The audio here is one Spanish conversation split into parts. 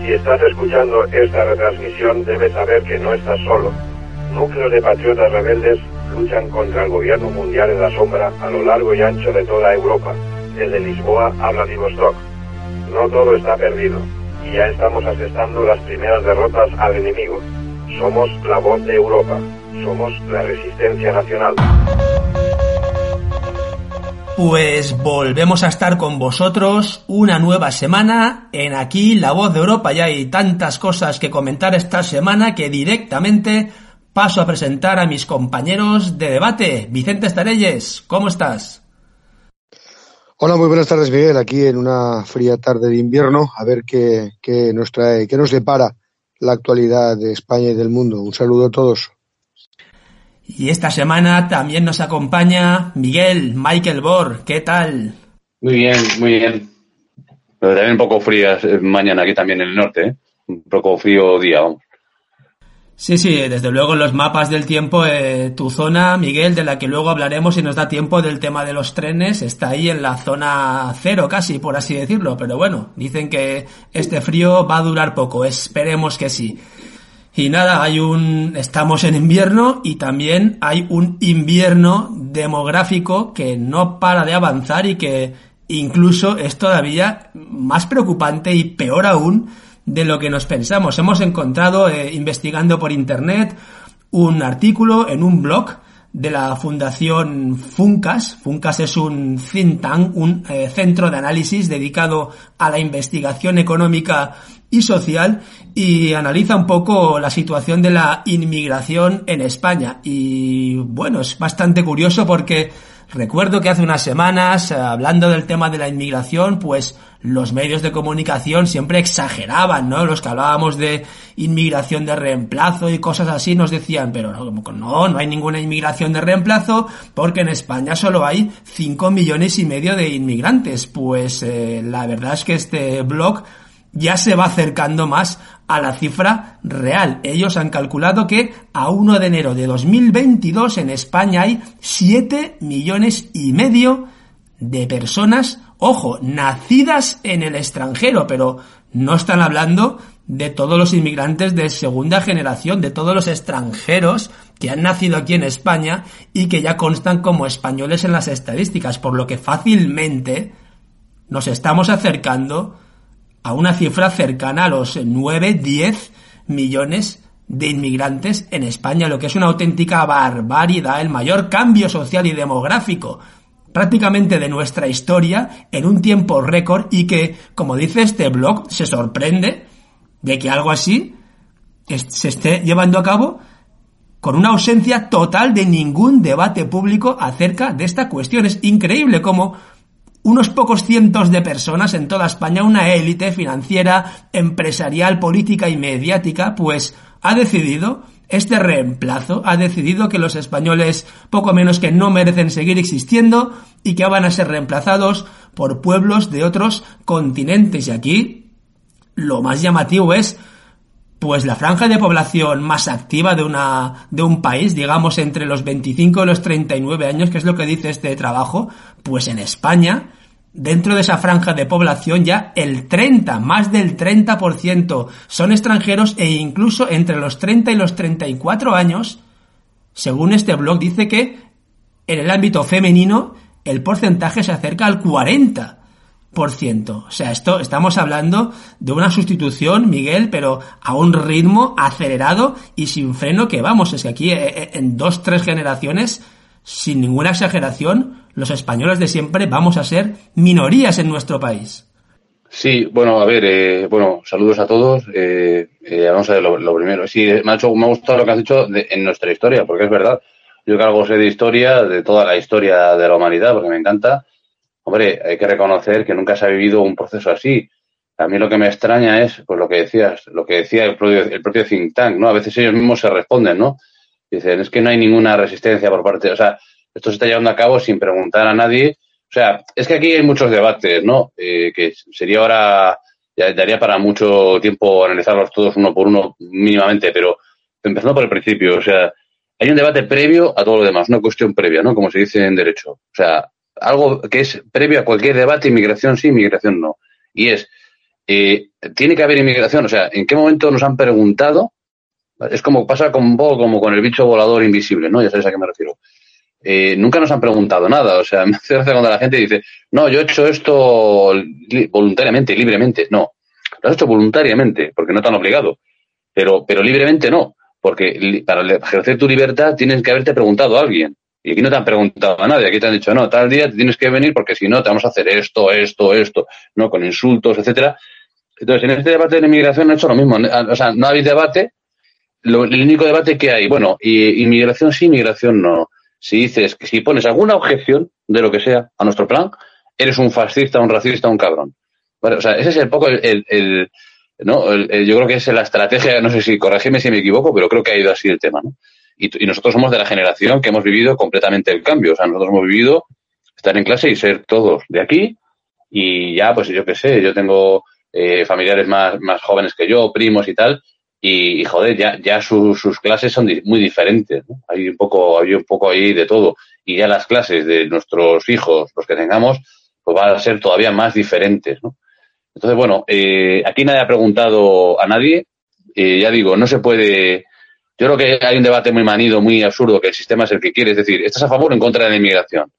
Si estás escuchando esta retransmisión, debes saber que no estás solo. Núcleos de patriotas rebeldes luchan contra el gobierno mundial en la sombra a lo largo y ancho de toda Europa, desde Lisboa a Vladivostok. No todo está perdido, y ya estamos asestando las primeras derrotas al enemigo. Somos la voz de Europa. Somos la resistencia nacional. Pues volvemos a estar con vosotros una nueva semana en aquí La Voz de Europa. Ya hay tantas cosas que comentar esta semana que directamente paso a presentar a mis compañeros de debate. Vicente Estarelles, ¿cómo estás? Hola, muy buenas tardes, Miguel. Aquí en una fría tarde de invierno, a ver qué, qué nos trae, qué nos depara la actualidad de España y del mundo. Un saludo a todos. Y esta semana también nos acompaña Miguel, Michael Bor. ¿Qué tal? Muy bien, muy bien. Pero también un poco frías eh, mañana aquí también en el norte, ¿eh? Un poco frío día, vamos. Sí, sí, desde luego en los mapas del tiempo, eh, tu zona, Miguel, de la que luego hablaremos si nos da tiempo del tema de los trenes, está ahí en la zona cero casi, por así decirlo. Pero bueno, dicen que este frío va a durar poco, esperemos que sí. Y nada, hay un, estamos en invierno y también hay un invierno demográfico que no para de avanzar y que incluso es todavía más preocupante y peor aún de lo que nos pensamos. Hemos encontrado, eh, investigando por internet, un artículo en un blog de la Fundación Funcas. Funcas es un think tank, un eh, centro de análisis dedicado a la investigación económica y social y analiza un poco la situación de la inmigración en España. Y bueno, es bastante curioso porque recuerdo que hace unas semanas, eh, hablando del tema de la inmigración, pues los medios de comunicación siempre exageraban, ¿no? Los que hablábamos de inmigración de reemplazo y cosas así nos decían, pero no, no, no hay ninguna inmigración de reemplazo porque en España solo hay 5 millones y medio de inmigrantes. Pues eh, la verdad es que este blog ya se va acercando más a la cifra real. Ellos han calculado que a 1 de enero de 2022 en España hay 7 millones y medio de personas, ojo, nacidas en el extranjero, pero no están hablando de todos los inmigrantes de segunda generación, de todos los extranjeros que han nacido aquí en España y que ya constan como españoles en las estadísticas, por lo que fácilmente nos estamos acercando a una cifra cercana a los 9, 10 millones de inmigrantes en España, lo que es una auténtica barbaridad, el mayor cambio social y demográfico prácticamente de nuestra historia en un tiempo récord y que, como dice este blog, se sorprende de que algo así se esté llevando a cabo con una ausencia total de ningún debate público acerca de esta cuestión. Es increíble cómo unos pocos cientos de personas en toda España, una élite financiera, empresarial, política y mediática, pues ha decidido este reemplazo, ha decidido que los españoles poco menos que no merecen seguir existiendo y que van a ser reemplazados por pueblos de otros continentes. Y aquí lo más llamativo es pues la franja de población más activa de una de un país, digamos entre los 25 y los 39 años, que es lo que dice este trabajo, pues en España dentro de esa franja de población ya el 30, más del 30% son extranjeros e incluso entre los 30 y los 34 años, según este blog dice que en el ámbito femenino el porcentaje se acerca al 40%. O sea, esto estamos hablando de una sustitución, Miguel, pero a un ritmo acelerado y sin freno que vamos, es que aquí eh, eh, en dos, tres generaciones, sin ninguna exageración, los españoles de siempre vamos a ser minorías en nuestro país. Sí, bueno, a ver, eh, bueno, saludos a todos. Eh, eh, vamos a ver lo, primero. Sí, me ha, hecho, me ha gustado lo que has dicho de, en nuestra historia, porque es verdad. Yo que sé de historia, de toda la historia de la humanidad, porque me encanta. Hombre, hay que reconocer que nunca se ha vivido un proceso así. A mí lo que me extraña es, pues lo que decías, lo que decía el propio, el think tank, ¿no? A veces ellos mismos se responden, ¿no? Dicen, es que no hay ninguna resistencia por parte, o sea, esto se está llevando a cabo sin preguntar a nadie. O sea, es que aquí hay muchos debates, ¿no? Eh, que sería ahora, ya daría para mucho tiempo analizarlos todos uno por uno mínimamente, pero empezando por el principio, o sea, hay un debate previo a todo lo demás, una cuestión previa, ¿no? Como se dice en derecho. O sea, algo que es previo a cualquier debate, inmigración sí, inmigración no. Y es, eh, tiene que haber inmigración, o sea, ¿en qué momento nos han preguntado? Es como pasa con poco como con el bicho volador invisible, ¿no? Ya sabéis a qué me refiero. Eh, nunca nos han preguntado nada, o sea, me hace gracia cuando la gente dice, no, yo he hecho esto voluntariamente, libremente. No, lo has hecho voluntariamente, porque no te han obligado, pero, pero libremente no, porque para ejercer tu libertad tienes que haberte preguntado a alguien. Y aquí no te han preguntado a nadie, aquí te han dicho, no, tal día tienes que venir porque si no te vamos a hacer esto, esto, esto, ¿no? Con insultos, etcétera. Entonces, en este debate de la inmigración han hecho lo mismo. O sea, no hay debate. Lo, el único debate que hay, bueno, y, inmigración sí, inmigración no. Si dices si pones alguna objeción de lo que sea a nuestro plan, eres un fascista, un racista, un cabrón. O sea, ese es el poco el, el, ¿no? El, yo creo que es la estrategia, no sé si corregime si me equivoco, pero creo que ha ido así el tema, ¿no? Y, nosotros somos de la generación que hemos vivido completamente el cambio. O sea, nosotros hemos vivido estar en clase y ser todos de aquí. Y ya, pues yo qué sé, yo tengo eh, familiares más, más jóvenes que yo, primos y tal. Y, y joder, ya, ya sus, sus clases son muy diferentes. ¿no? Hay un poco, hay un poco ahí de todo. Y ya las clases de nuestros hijos, los que tengamos, pues van a ser todavía más diferentes. Entonces, bueno, eh, aquí nadie ha preguntado a nadie. Eh, ya digo, no se puede yo creo que hay un debate muy manido, muy absurdo, que el sistema es el que quiere. Es decir, ¿estás a favor o en contra de la inmigración?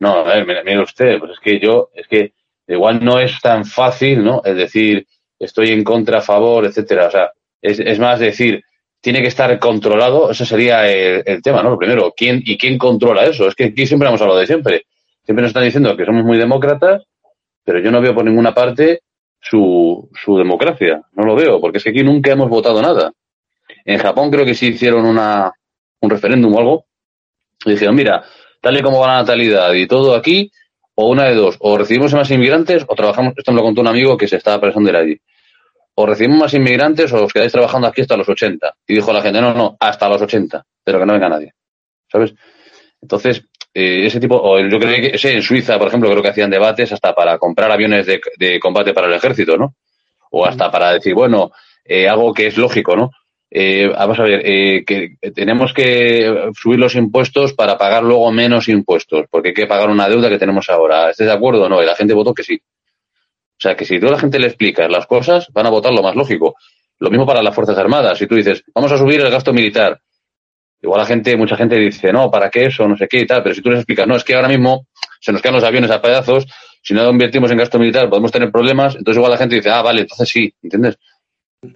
No, a ver, mire, usted, pues es que yo, es que igual no es tan fácil, ¿no? Es decir, estoy en contra, a favor, etcétera. O sea, es, más decir, tiene que estar controlado, ese sería el, el, tema, ¿no? Lo primero, ¿quién y quién controla eso? Es que aquí siempre hemos hablado de siempre. Siempre nos están diciendo que somos muy demócratas, pero yo no veo por ninguna parte su, su democracia. No lo veo, porque es que aquí nunca hemos votado nada. En Japón creo que sí hicieron una, un referéndum o algo. Y dijeron, mira, tal y como va la natalidad y todo aquí, o una de dos, o recibimos más inmigrantes o trabajamos, esto me lo contó un amigo que se estaba pensando ir allí. O recibimos más inmigrantes o os quedáis trabajando aquí hasta los 80. Y dijo la gente, no, no, hasta los 80, pero que no venga nadie. ¿Sabes? Entonces, eh, ese tipo, o yo creo que sí, en Suiza, por ejemplo, creo que hacían debates hasta para comprar aviones de, de combate para el ejército, ¿no? O hasta para decir, bueno, eh, algo que es lógico, ¿no? Eh, vamos a ver, eh, que tenemos que subir los impuestos para pagar luego menos impuestos, porque hay que pagar una deuda que tenemos ahora. ¿Estás de acuerdo o no? Y la gente votó que sí. O sea, que si tú la gente le explicas las cosas, van a votar lo más lógico. Lo mismo para las Fuerzas Armadas. Si tú dices, vamos a subir el gasto militar, igual la gente, mucha gente dice, no, ¿para qué eso? No sé qué y tal. Pero si tú les explicas, no, es que ahora mismo se nos quedan los aviones a pedazos, si no invertimos en gasto militar podemos tener problemas, entonces igual la gente dice, ah, vale, entonces sí, ¿entiendes?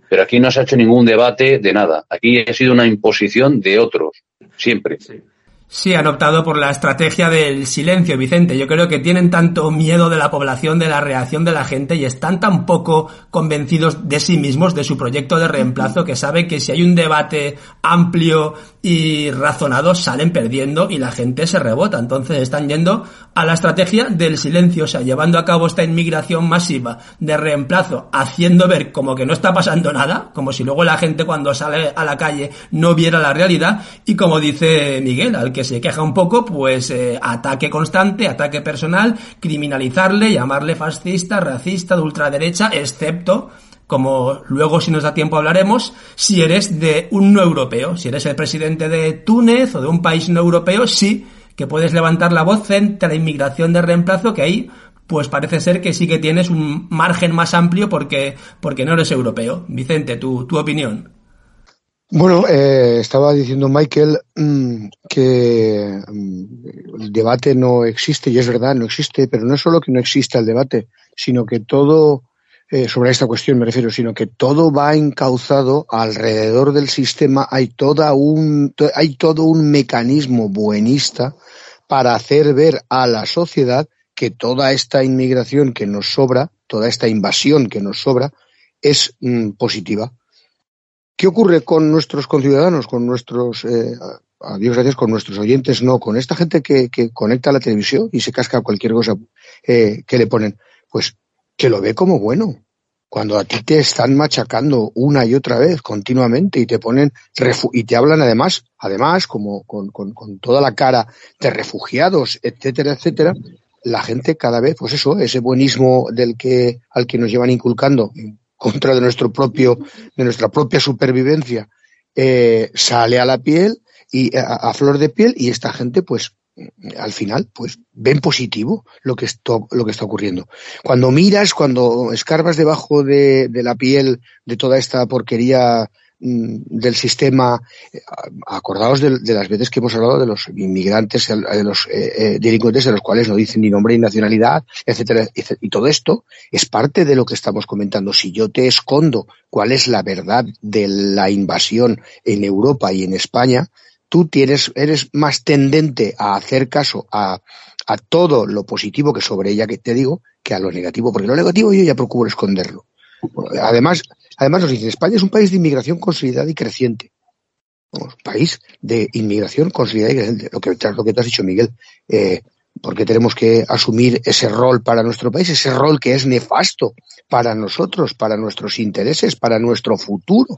Pero aquí no se ha hecho ningún debate de nada. Aquí ha sido una imposición de otros, siempre. Sí. Han optado por la estrategia del silencio, Vicente. Yo creo que tienen tanto miedo de la población, de la reacción de la gente y están tan poco convencidos de sí mismos, de su proyecto de reemplazo, que saben que si hay un debate amplio y razonado, salen perdiendo y la gente se rebota. Entonces están yendo a la estrategia del silencio, o sea, llevando a cabo esta inmigración masiva de reemplazo, haciendo ver como que no está pasando nada, como si luego la gente cuando sale a la calle no viera la realidad y como dice Miguel, al que que se queja un poco, pues eh, ataque constante, ataque personal, criminalizarle, llamarle fascista, racista, de ultraderecha, excepto como luego si nos da tiempo hablaremos, si eres de un no europeo, si eres el presidente de Túnez o de un país no europeo, sí que puedes levantar la voz frente a la inmigración de reemplazo, que ahí pues parece ser que sí que tienes un margen más amplio porque, porque no eres europeo. Vicente, tu, tu opinión. Bueno, eh, estaba diciendo Michael mmm, que mmm, el debate no existe, y es verdad, no existe, pero no solo que no exista el debate, sino que todo, eh, sobre esta cuestión me refiero, sino que todo va encauzado alrededor del sistema, hay, toda un, hay todo un mecanismo buenista para hacer ver a la sociedad que toda esta inmigración que nos sobra, toda esta invasión que nos sobra, es mmm, positiva. ¿Qué ocurre con nuestros conciudadanos, con nuestros eh, a Dios gracias, con nuestros oyentes, no, con esta gente que, que conecta la televisión y se casca cualquier cosa eh, que le ponen, pues que lo ve como bueno. Cuando a ti te están machacando una y otra vez continuamente y te ponen y te hablan además, además, como con, con, con toda la cara de refugiados, etcétera, etcétera, la gente cada vez, pues eso, ese buenismo del que, al que nos llevan inculcando en contra de nuestro propio, de nuestra propia supervivencia, eh, sale a la piel y a, a, flor de piel y esta gente, pues, al final, pues ven positivo lo que, lo que está ocurriendo. Cuando miras, cuando escarbas debajo de, la piel de toda esta porquería mm, del sistema, eh, acordaos de, de, las veces que hemos hablado de los inmigrantes, de los eh, eh, delincuentes de los cuales no dicen ni nombre ni nacionalidad, etcétera, etcétera, y todo esto es parte de lo que estamos comentando. Si yo te escondo cuál es la verdad de la invasión en Europa y en España, tú tienes, eres más tendente a hacer caso a, todo lo positivo que sobre ella que te digo que a lo negativo, porque lo negativo yo ya procuro esconderlo. Además, además nos dicen, España es un país de inmigración consolidada y creciente. Un país de inmigración consolidada y creciente. Lo que, lo que te has dicho, Miguel, eh, porque tenemos que asumir ese rol para nuestro país, ese rol que es nefasto para nosotros, para nuestros intereses, para nuestro futuro.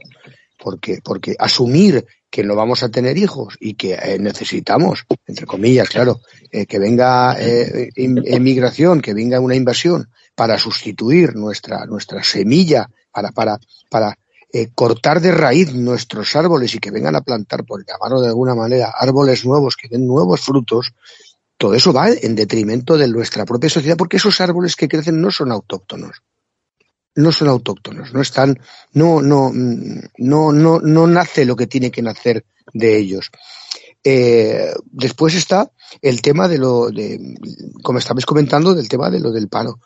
Porque, porque asumir que no vamos a tener hijos y que eh, necesitamos, entre comillas, claro, eh, que venga eh, emigración, que venga una invasión para sustituir nuestra, nuestra semilla, para, para, para eh, cortar de raíz nuestros árboles y que vengan a plantar, por llamarlo de alguna manera, árboles nuevos que den nuevos frutos, todo eso va en detrimento de nuestra propia sociedad porque esos árboles que crecen no son autóctonos no son autóctonos, no están, no, no, no, no, no nace lo que tiene que nacer de ellos. Eh, después está el tema de lo, de, como estabais comentando, del tema de lo del paro.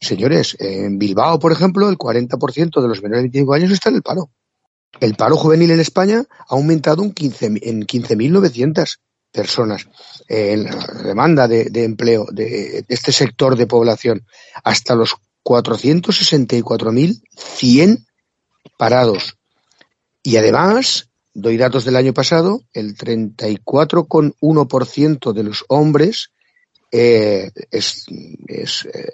Señores, en Bilbao, por ejemplo, el 40% de los menores de 25 años está en el paro. El paro juvenil en España ha aumentado un 15, en 15.900 personas en la demanda de, empleo de, este sector de población hasta los 464.100 parados. Y además, doy datos del año pasado, el 34,1% de los hombres eh, es, es, eh,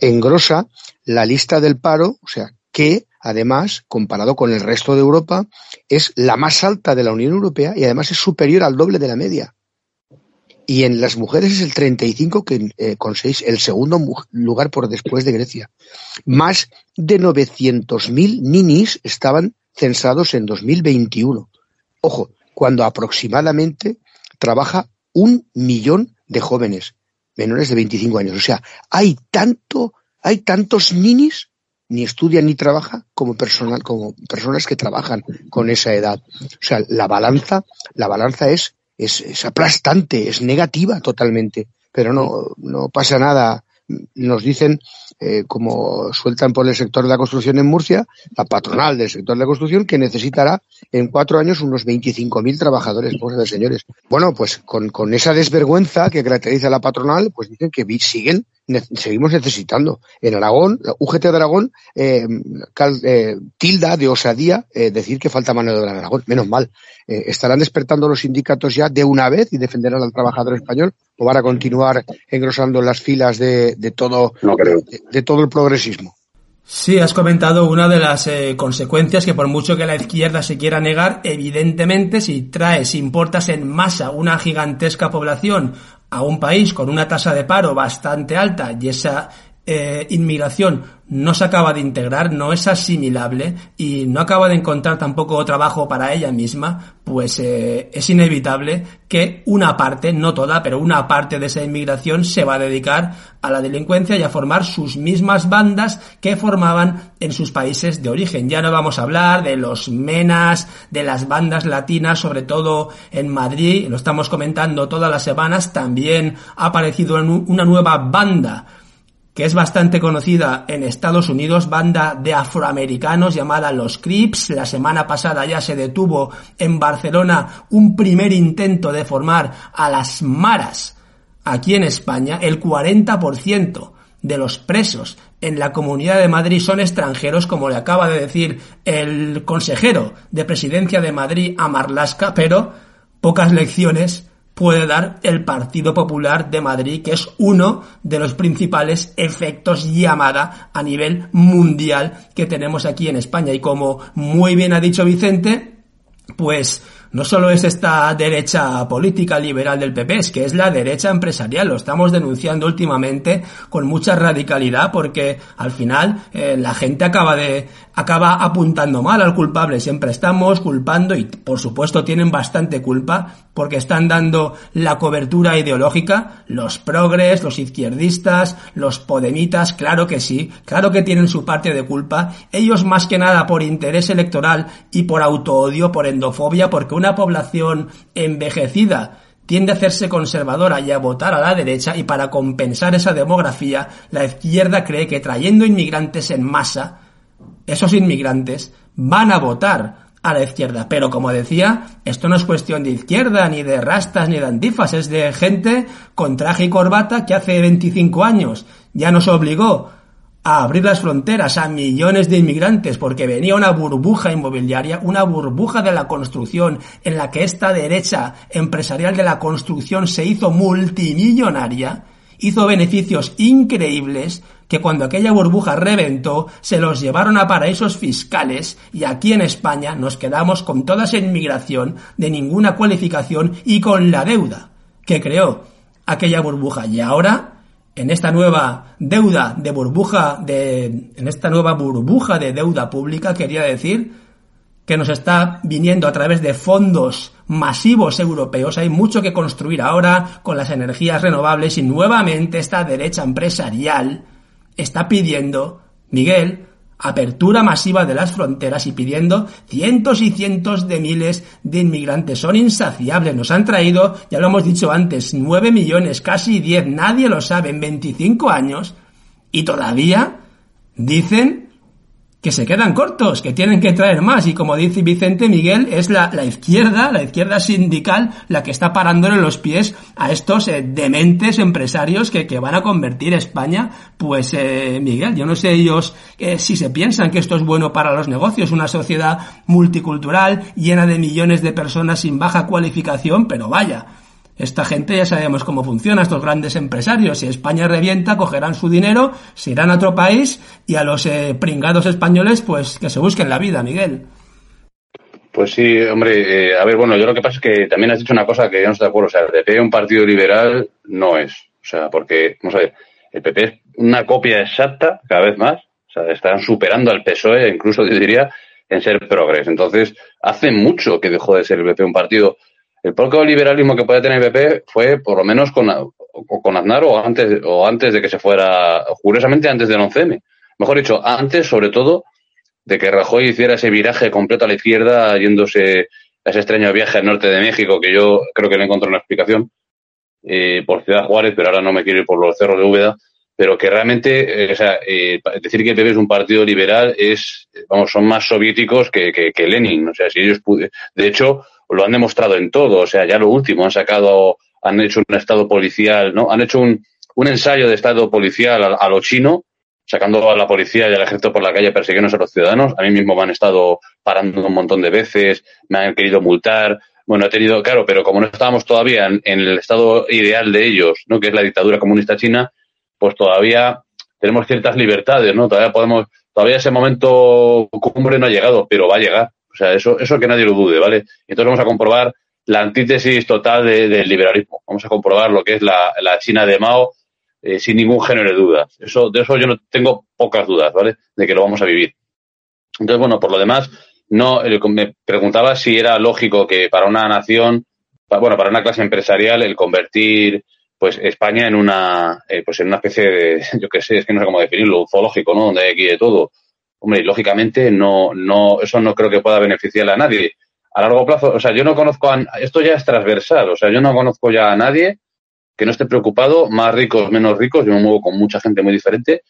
engrosa la lista del paro, o sea, que además, comparado con el resto de Europa, es la más alta de la Unión Europea y además es superior al doble de la media y en las mujeres es el 35 que, eh, con seis, el segundo lugar por después de Grecia. Más de 900.000 ninis estaban censados en 2021. Ojo, cuando aproximadamente trabaja un millón de jóvenes menores de 25 años. O sea, hay tanto, hay tantos ninis ni estudian ni trabajan como personal, como personas que trabajan con esa edad. O sea, la balanza, la balanza es es, aplastante, es negativa totalmente, pero no, no pasa nada. Nos dicen, eh, como sueltan por el sector de la construcción en Murcia, la patronal del sector de la construcción, que necesitará en cuatro años unos 25.000 trabajadores, señores. Bueno, pues con, con esa desvergüenza que caracteriza a la patronal, pues dicen que siguen seguimos necesitando. En Aragón, la UGT de Aragón eh, cal, eh, tilda de osadía eh, decir que falta mano de obra en Aragón. Menos mal. Eh, ¿Estarán despertando los sindicatos ya de una vez y defenderán al trabajador español? ¿O van a continuar engrosando las filas de, de todo, no creo. de, de, todo el progresismo? Sí, has comentado una de las eh, consecuencias que por mucho que la izquierda se quiera negar, evidentemente si traes, importas en masa una gigantesca población a un país con una tasa de paro bastante alta y esa eh, inmigración no se acaba de integrar, no es asimilable y no acaba de encontrar tampoco trabajo para ella misma, pues eh, es inevitable que una parte, no toda, pero una parte de esa inmigración se va a dedicar a la delincuencia y a formar sus mismas bandas que formaban en sus países de origen. Ya no vamos a hablar de los menas, de las bandas latinas, sobre todo en Madrid, lo estamos comentando todas las semanas, también ha aparecido una nueva banda que es bastante conocida en Estados Unidos, banda de afroamericanos llamada Los Crips. La semana pasada ya se detuvo en Barcelona un primer intento de formar a las maras aquí en España. El 40% de los presos en la Comunidad de Madrid son extranjeros, como le acaba de decir el consejero de presidencia de Madrid a Marlasca, pero pocas lecciones puede dar el Partido Popular de Madrid, que es uno de los principales efectos llamada a nivel mundial que tenemos aquí en España. Y como muy bien ha dicho Vicente, pues no solo es esta derecha política liberal del PP, es que es la derecha empresarial. Lo estamos denunciando últimamente con mucha radicalidad porque al final eh, la gente acaba de acaba apuntando mal al culpable. Siempre estamos culpando y por supuesto tienen bastante culpa porque están dando la cobertura ideológica. Los progres, los izquierdistas, los podemitas, claro que sí, claro que tienen su parte de culpa. Ellos más que nada por interés electoral y por autoodio, por endofobia, porque una población envejecida tiende a hacerse conservadora y a votar a la derecha y para compensar esa demografía, la izquierda cree que trayendo inmigrantes en masa, esos inmigrantes van a votar a la izquierda. Pero como decía, esto no es cuestión de izquierda, ni de rastas, ni de antifas, es de gente con traje y corbata que hace 25 años ya nos obligó a abrir las fronteras a millones de inmigrantes porque venía una burbuja inmobiliaria, una burbuja de la construcción en la que esta derecha empresarial de la construcción se hizo multimillonaria, hizo beneficios increíbles que cuando aquella burbuja reventó se los llevaron a paraísos fiscales y aquí en España nos quedamos con toda esa inmigración de ninguna cualificación y con la deuda que creó aquella burbuja. Y ahora en esta nueva deuda de burbuja de en esta nueva burbuja de deuda pública quería decir que nos está viniendo a través de fondos masivos europeos. Hay mucho que construir ahora con las energías renovables y nuevamente esta derecha empresarial está pidiendo, Miguel, apertura masiva de las fronteras y pidiendo cientos y cientos de miles de inmigrantes. Son insaciables. Nos han traído, ya lo hemos dicho antes, nueve millones, casi diez, nadie lo sabe, en 25 años. Y todavía dicen que se quedan cortos, que tienen que traer más. Y como dice Vicente Miguel, es la, la izquierda, la izquierda sindical, la que está parándole los pies a estos eh, dementes empresarios que, que, van a convertir España. Pues, eh, Miguel, yo no sé ellos eh, si se piensan que esto es bueno para los negocios, una sociedad multicultural llena de millones de personas sin baja cualificación, pero vaya, esta gente ya sabemos cómo funciona, estos grandes empresarios. Si España revienta, cogerán su dinero, se irán a otro país y a los eh, pringados españoles, pues que se busquen la vida, Miguel. Pues sí, hombre, eh, a ver, bueno, yo lo que pasa es que también has dicho una cosa que yo no estoy de acuerdo. O sea, el PP un partido liberal no es. O sea, porque, vamos a ver, el PP es una copia exacta cada vez más. O sea, están superando al PSOE, incluso yo diría, en ser progres. Entonces, hace mucho que dejó de ser el PP un partido el poco liberalismo que puede tener el PP fue por lo menos con, con Aznar o antes, o antes de que se fuera, curiosamente antes del 11M. Mejor dicho, antes sobre todo de que Rajoy hiciera ese viraje completo a la izquierda, yéndose a ese extraño viaje al norte de México, que yo creo que no encontré una explicación, eh, por Ciudad Juárez, pero ahora no me quiero ir por los cerros de Úbeda, pero que realmente, eh, o sea, eh, decir que el PP es un partido liberal es, vamos, son más soviéticos que, que, Lenin. O sea, si ellos, de hecho, lo han demostrado en todo. O sea, ya lo último, han sacado, han hecho un estado policial, ¿no? Han hecho un, un ensayo de estado policial a, lo chino, sacando a la policía y al ejército por la calle persiguiendo a los ciudadanos. A mí mismo me han estado parando un montón de veces, me han querido multar. Bueno, he tenido, claro, pero como no estábamos todavía en, en el estado ideal de ellos, ¿no? Que es la dictadura comunista china, pues todavía tenemos ciertas libertades, ¿no? Todavía podemos, todavía ese momento cumbre no ha llegado, pero va a llegar. O sea, eso, eso que nadie lo dude, ¿vale? Entonces vamos a comprobar la antítesis total del liberalismo. Vamos a comprobar lo que es la, la China de Mao eh, sin ningún género de dudas. Eso, de eso yo no tengo pocas dudas, ¿vale? De que lo vamos a vivir. Entonces, bueno, por lo demás, no me preguntaba si era lógico que para una nación, bueno, para una clase empresarial, el convertir pues España en una eh, pues en una especie de yo qué sé es que no sé cómo definirlo zoológico no donde hay aquí de todo hombre, lógicamente no, no, eso no creo que pueda beneficiar a nadie. A largo plazo, o sea, yo no conozco a, esto ya es transversal, o sea, yo no conozco ya a nadie que no esté preocupado, más ricos, menos ricos, yo me muevo con mucha gente muy diferente,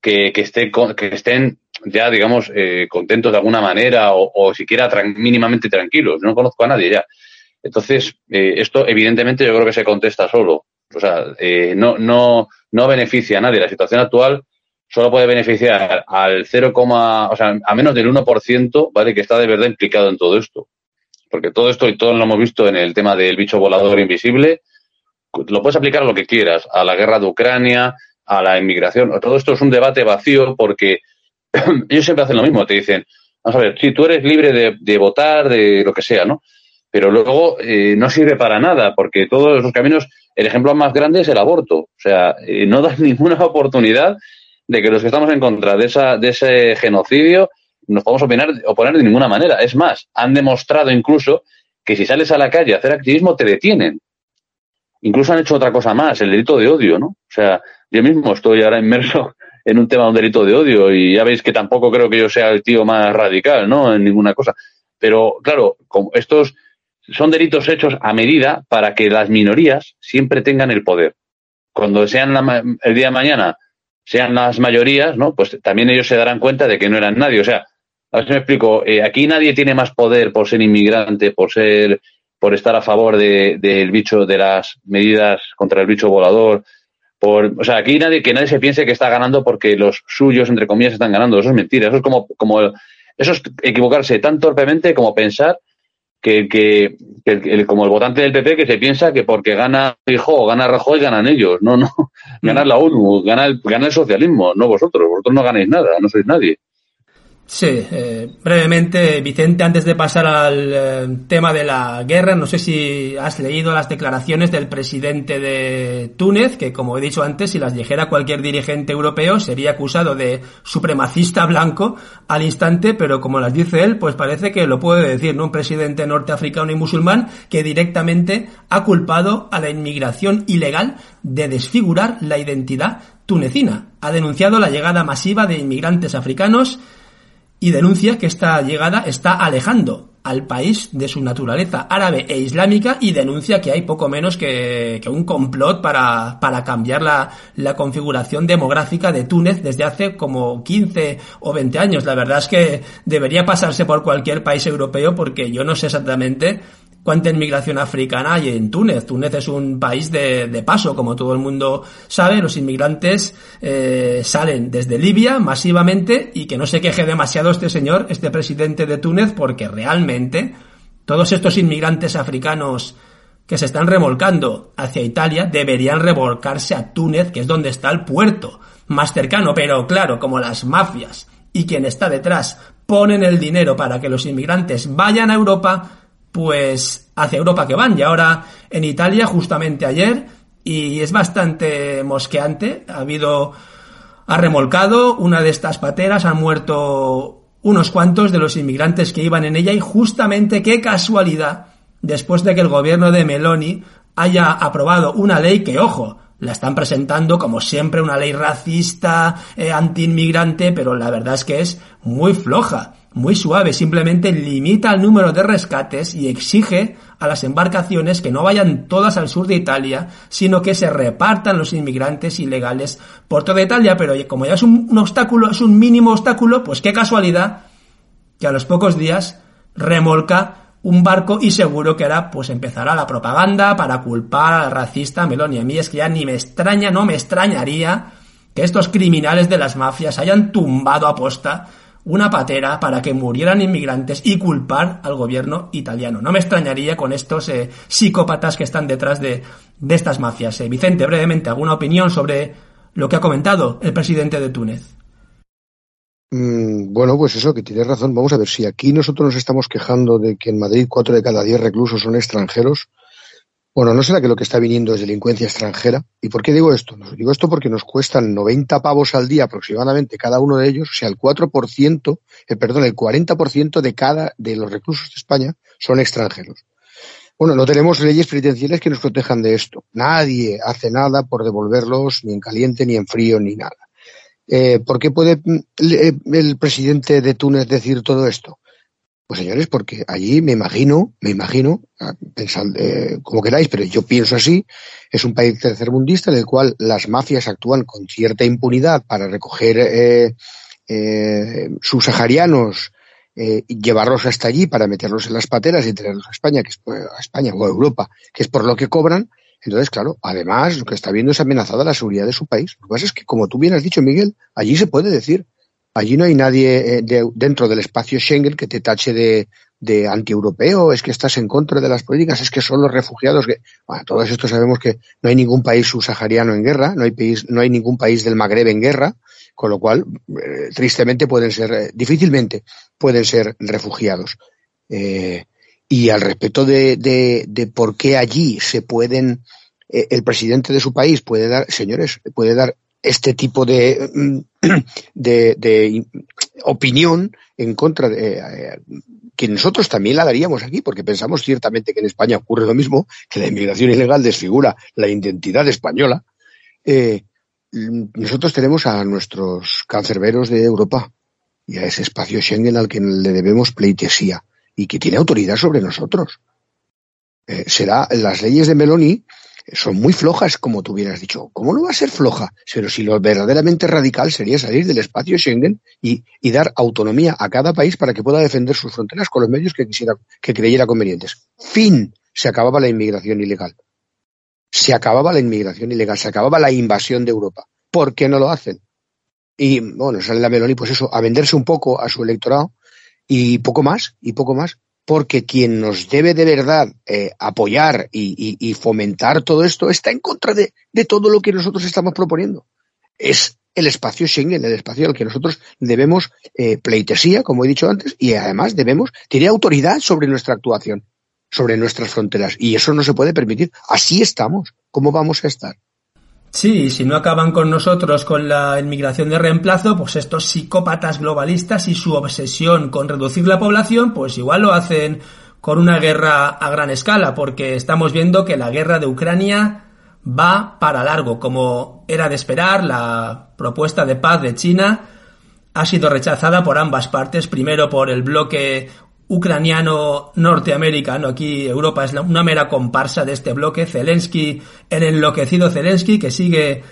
que, que, esté, que estén ya, digamos, eh, contentos de alguna manera o, o siquiera mínimamente tranquilos. No conozco a nadie ya. Entonces, eh, esto evidentemente yo creo que se contesta solo. O sea, eh, no, no, no beneficia a nadie. La situación actual solo puede beneficiar al 0, o sea, a menos del 1%, ¿vale? Que está de verdad implicado en todo esto. porque todo esto y todo lo hemos visto en el tema del bicho volador invisible, lo puedes aplicar a lo que quieras, a la guerra de Ucrania, a la inmigración. Todo esto es un debate vacío porque ellos siempre hacen lo mismo, te dicen, vamos a ver, si tú eres libre de, de votar, de lo que sea, ¿no? Pero luego eh, no sirve para nada, porque todos los caminos, el ejemplo más grande es el aborto. O sea, eh, no das ninguna oportunidad de que los que estamos en contra de, esa, de ese genocidio nos podamos opinar, oponer de ninguna manera. Es más, han demostrado incluso que si sales a la calle a hacer activismo te detienen. Incluso han hecho otra cosa más, el delito de odio, ¿no? O sea, yo mismo estoy ahora inmerso en un tema de un delito de odio y ya veis que tampoco creo que yo sea el tío más radical, ¿no? En ninguna cosa. Pero claro, estos son delitos hechos a medida para que las minorías siempre tengan el poder. Cuando sean el día de mañana sean las mayorías, ¿no? Pues también ellos se darán cuenta de que no eran nadie. O sea, a ver si me explico. Eh, aquí nadie tiene más poder por ser inmigrante, por ser, por estar a favor del de, bicho, de las medidas contra el bicho volador. Por, o sea, aquí nadie, que nadie se piense que está ganando porque los suyos, entre comillas, están ganando. Eso es mentira. Eso es como, como, eso es equivocarse tan torpemente como pensar que, que, que el, como el votante del PP que se piensa que porque gana o gana Rajoy ganan ellos. No, no. Gana la ONU, gana el, gana el socialismo, no vosotros. Vosotros no ganéis nada, no sois nadie. Sí, eh, brevemente, Vicente, antes de pasar al eh, tema de la guerra, no sé si has leído las declaraciones del presidente de Túnez, que como he dicho antes, si las dijera cualquier dirigente europeo sería acusado de supremacista blanco al instante, pero como las dice él, pues parece que lo puede decir, ¿no? Un presidente norteafricano y musulmán que directamente ha culpado a la inmigración ilegal de desfigurar la identidad tunecina. Ha denunciado la llegada masiva de inmigrantes africanos y denuncia que esta llegada está alejando al país de su naturaleza árabe e islámica y denuncia que hay poco menos que, que un complot para, para cambiar la, la, configuración demográfica de Túnez desde hace como 15 o 20 años. La verdad es que debería pasarse por cualquier país europeo porque yo no sé exactamente cuánta inmigración africana hay en Túnez. Túnez es un país de, de paso, como todo el mundo sabe. Los inmigrantes eh, salen desde Libia masivamente y que no se queje demasiado este señor, este presidente de Túnez, porque realmente todos estos inmigrantes africanos que se están remolcando hacia Italia deberían revolcarse a Túnez, que es donde está el puerto más cercano. Pero claro, como las mafias y quien está detrás ponen el dinero para que los inmigrantes vayan a Europa, pues hacia Europa que van. Y ahora en Italia, justamente ayer, y es bastante mosqueante, ha habido, ha remolcado una de estas pateras, han muerto unos cuantos de los inmigrantes que iban en ella y justamente qué casualidad, después de que el gobierno de Meloni haya aprobado una ley que, ojo, la están presentando como siempre una ley racista, eh, anti-inmigrante, pero la verdad es que es muy floja muy suave, simplemente limita el número de rescates y exige a las embarcaciones que no vayan todas al sur de Italia, sino que se repartan los inmigrantes ilegales por toda Italia, pero como ya es un, obstáculo, es un mínimo obstáculo, pues qué casualidad que a los pocos días remolca un barco y seguro que ahora pues empezará la propaganda para culpar al racista Meloni. A mí es que ya ni me extraña, no me extrañaría que estos criminales de las mafias hayan tumbado a posta una patera para que murieran inmigrantes y culpar al gobierno italiano. No me extrañaría con estos eh, psicópatas que están detrás de, de estas mafias. Eh, Vicente, brevemente, ¿alguna opinión sobre lo que ha comentado el presidente de Túnez? Mm, bueno, pues eso, que tienes razón. Vamos a ver, si aquí nosotros nos estamos quejando de que en Madrid cuatro de cada diez reclusos son extranjeros, bueno, ¿no será que lo que está viniendo es delincuencia extranjera? ¿Y por qué digo esto? Digo esto porque nos cuestan 90 pavos al día aproximadamente cada uno de ellos, o sea, el 4%, eh, perdón, el 40% de cada de los reclusos de España son extranjeros. Bueno, no tenemos leyes penitenciarias que nos protejan de esto. Nadie hace nada por devolverlos ni en caliente, ni en frío, ni nada. Eh, ¿Por qué puede mm, el presidente de Túnez decir todo esto? Pues señores, porque allí me imagino, me imagino, pensad eh, como queráis, pero yo pienso así, es un país tercermundista en el cual las mafias actúan con cierta impunidad para recoger eh, eh, subsaharianos eh, y llevarlos hasta allí para meterlos en las pateras y traerlos a España, que es a España o a Europa, que es por lo que cobran. Entonces, claro, además lo que está viendo es amenazada la seguridad de su país. Lo que pasa es que, como tú bien has dicho, Miguel, allí se puede decir Allí no hay nadie eh, de, dentro del espacio Schengen que te tache de, de antieuropeo, es que estás en contra de las políticas, es que son los refugiados que, bueno, todos estos sabemos que no hay ningún país subsahariano en guerra, no hay país, no hay ningún país del Magreb en guerra, con lo cual, eh, tristemente pueden ser, eh, difícilmente pueden ser refugiados. Y al respecto de, de, de, por qué allí se pueden, el presidente de su país puede dar, señores, puede dar este tipo de, de, de opinión en contra de eh, que nosotros también la daríamos aquí, porque pensamos ciertamente que en España ocurre lo mismo, que la inmigración ilegal desfigura la identidad española. Eh, nosotros tenemos a nuestros cancerberos de Europa y a ese espacio Schengen al que le debemos pleitesía y que tiene autoridad sobre nosotros. Eh, será las leyes de Meloni son muy flojas, como tú hubieras dicho. ¿Cómo no va a ser floja? Pero si lo verdaderamente radical sería salir del espacio Schengen y, dar autonomía a cada país para que pueda defender sus fronteras con los medios que quisiera, que creyera convenientes. Fin. Se acababa la inmigración ilegal. Se acababa la inmigración ilegal, se acababa la invasión de Europa. ¿Por qué no lo hacen? Y bueno, sale la Meloni, pues eso, a venderse un poco a su electorado y poco más, y poco más porque quien nos debe de verdad eh, apoyar y, fomentar todo esto está en contra de, todo lo que nosotros estamos proponiendo. Es el espacio Schengen, el espacio al que nosotros debemos eh, pleitesía, como he dicho antes, y además debemos, tiene autoridad sobre nuestra actuación, sobre nuestras fronteras, y eso no se puede permitir. Así estamos. ¿Cómo vamos a estar? Sí, si no acaban con nosotros con la inmigración de reemplazo, pues estos psicópatas globalistas y su obsesión con reducir la población, pues igual lo hacen con una guerra a gran escala, porque estamos viendo que la guerra de Ucrania va para largo. Como era de esperar, la propuesta de paz de China ha sido rechazada por ambas partes, primero por el bloque ucraniano norteamericano. Aquí Europa es una mera comparsa de este bloque. Zelensky, el enloquecido Zelensky, que sigue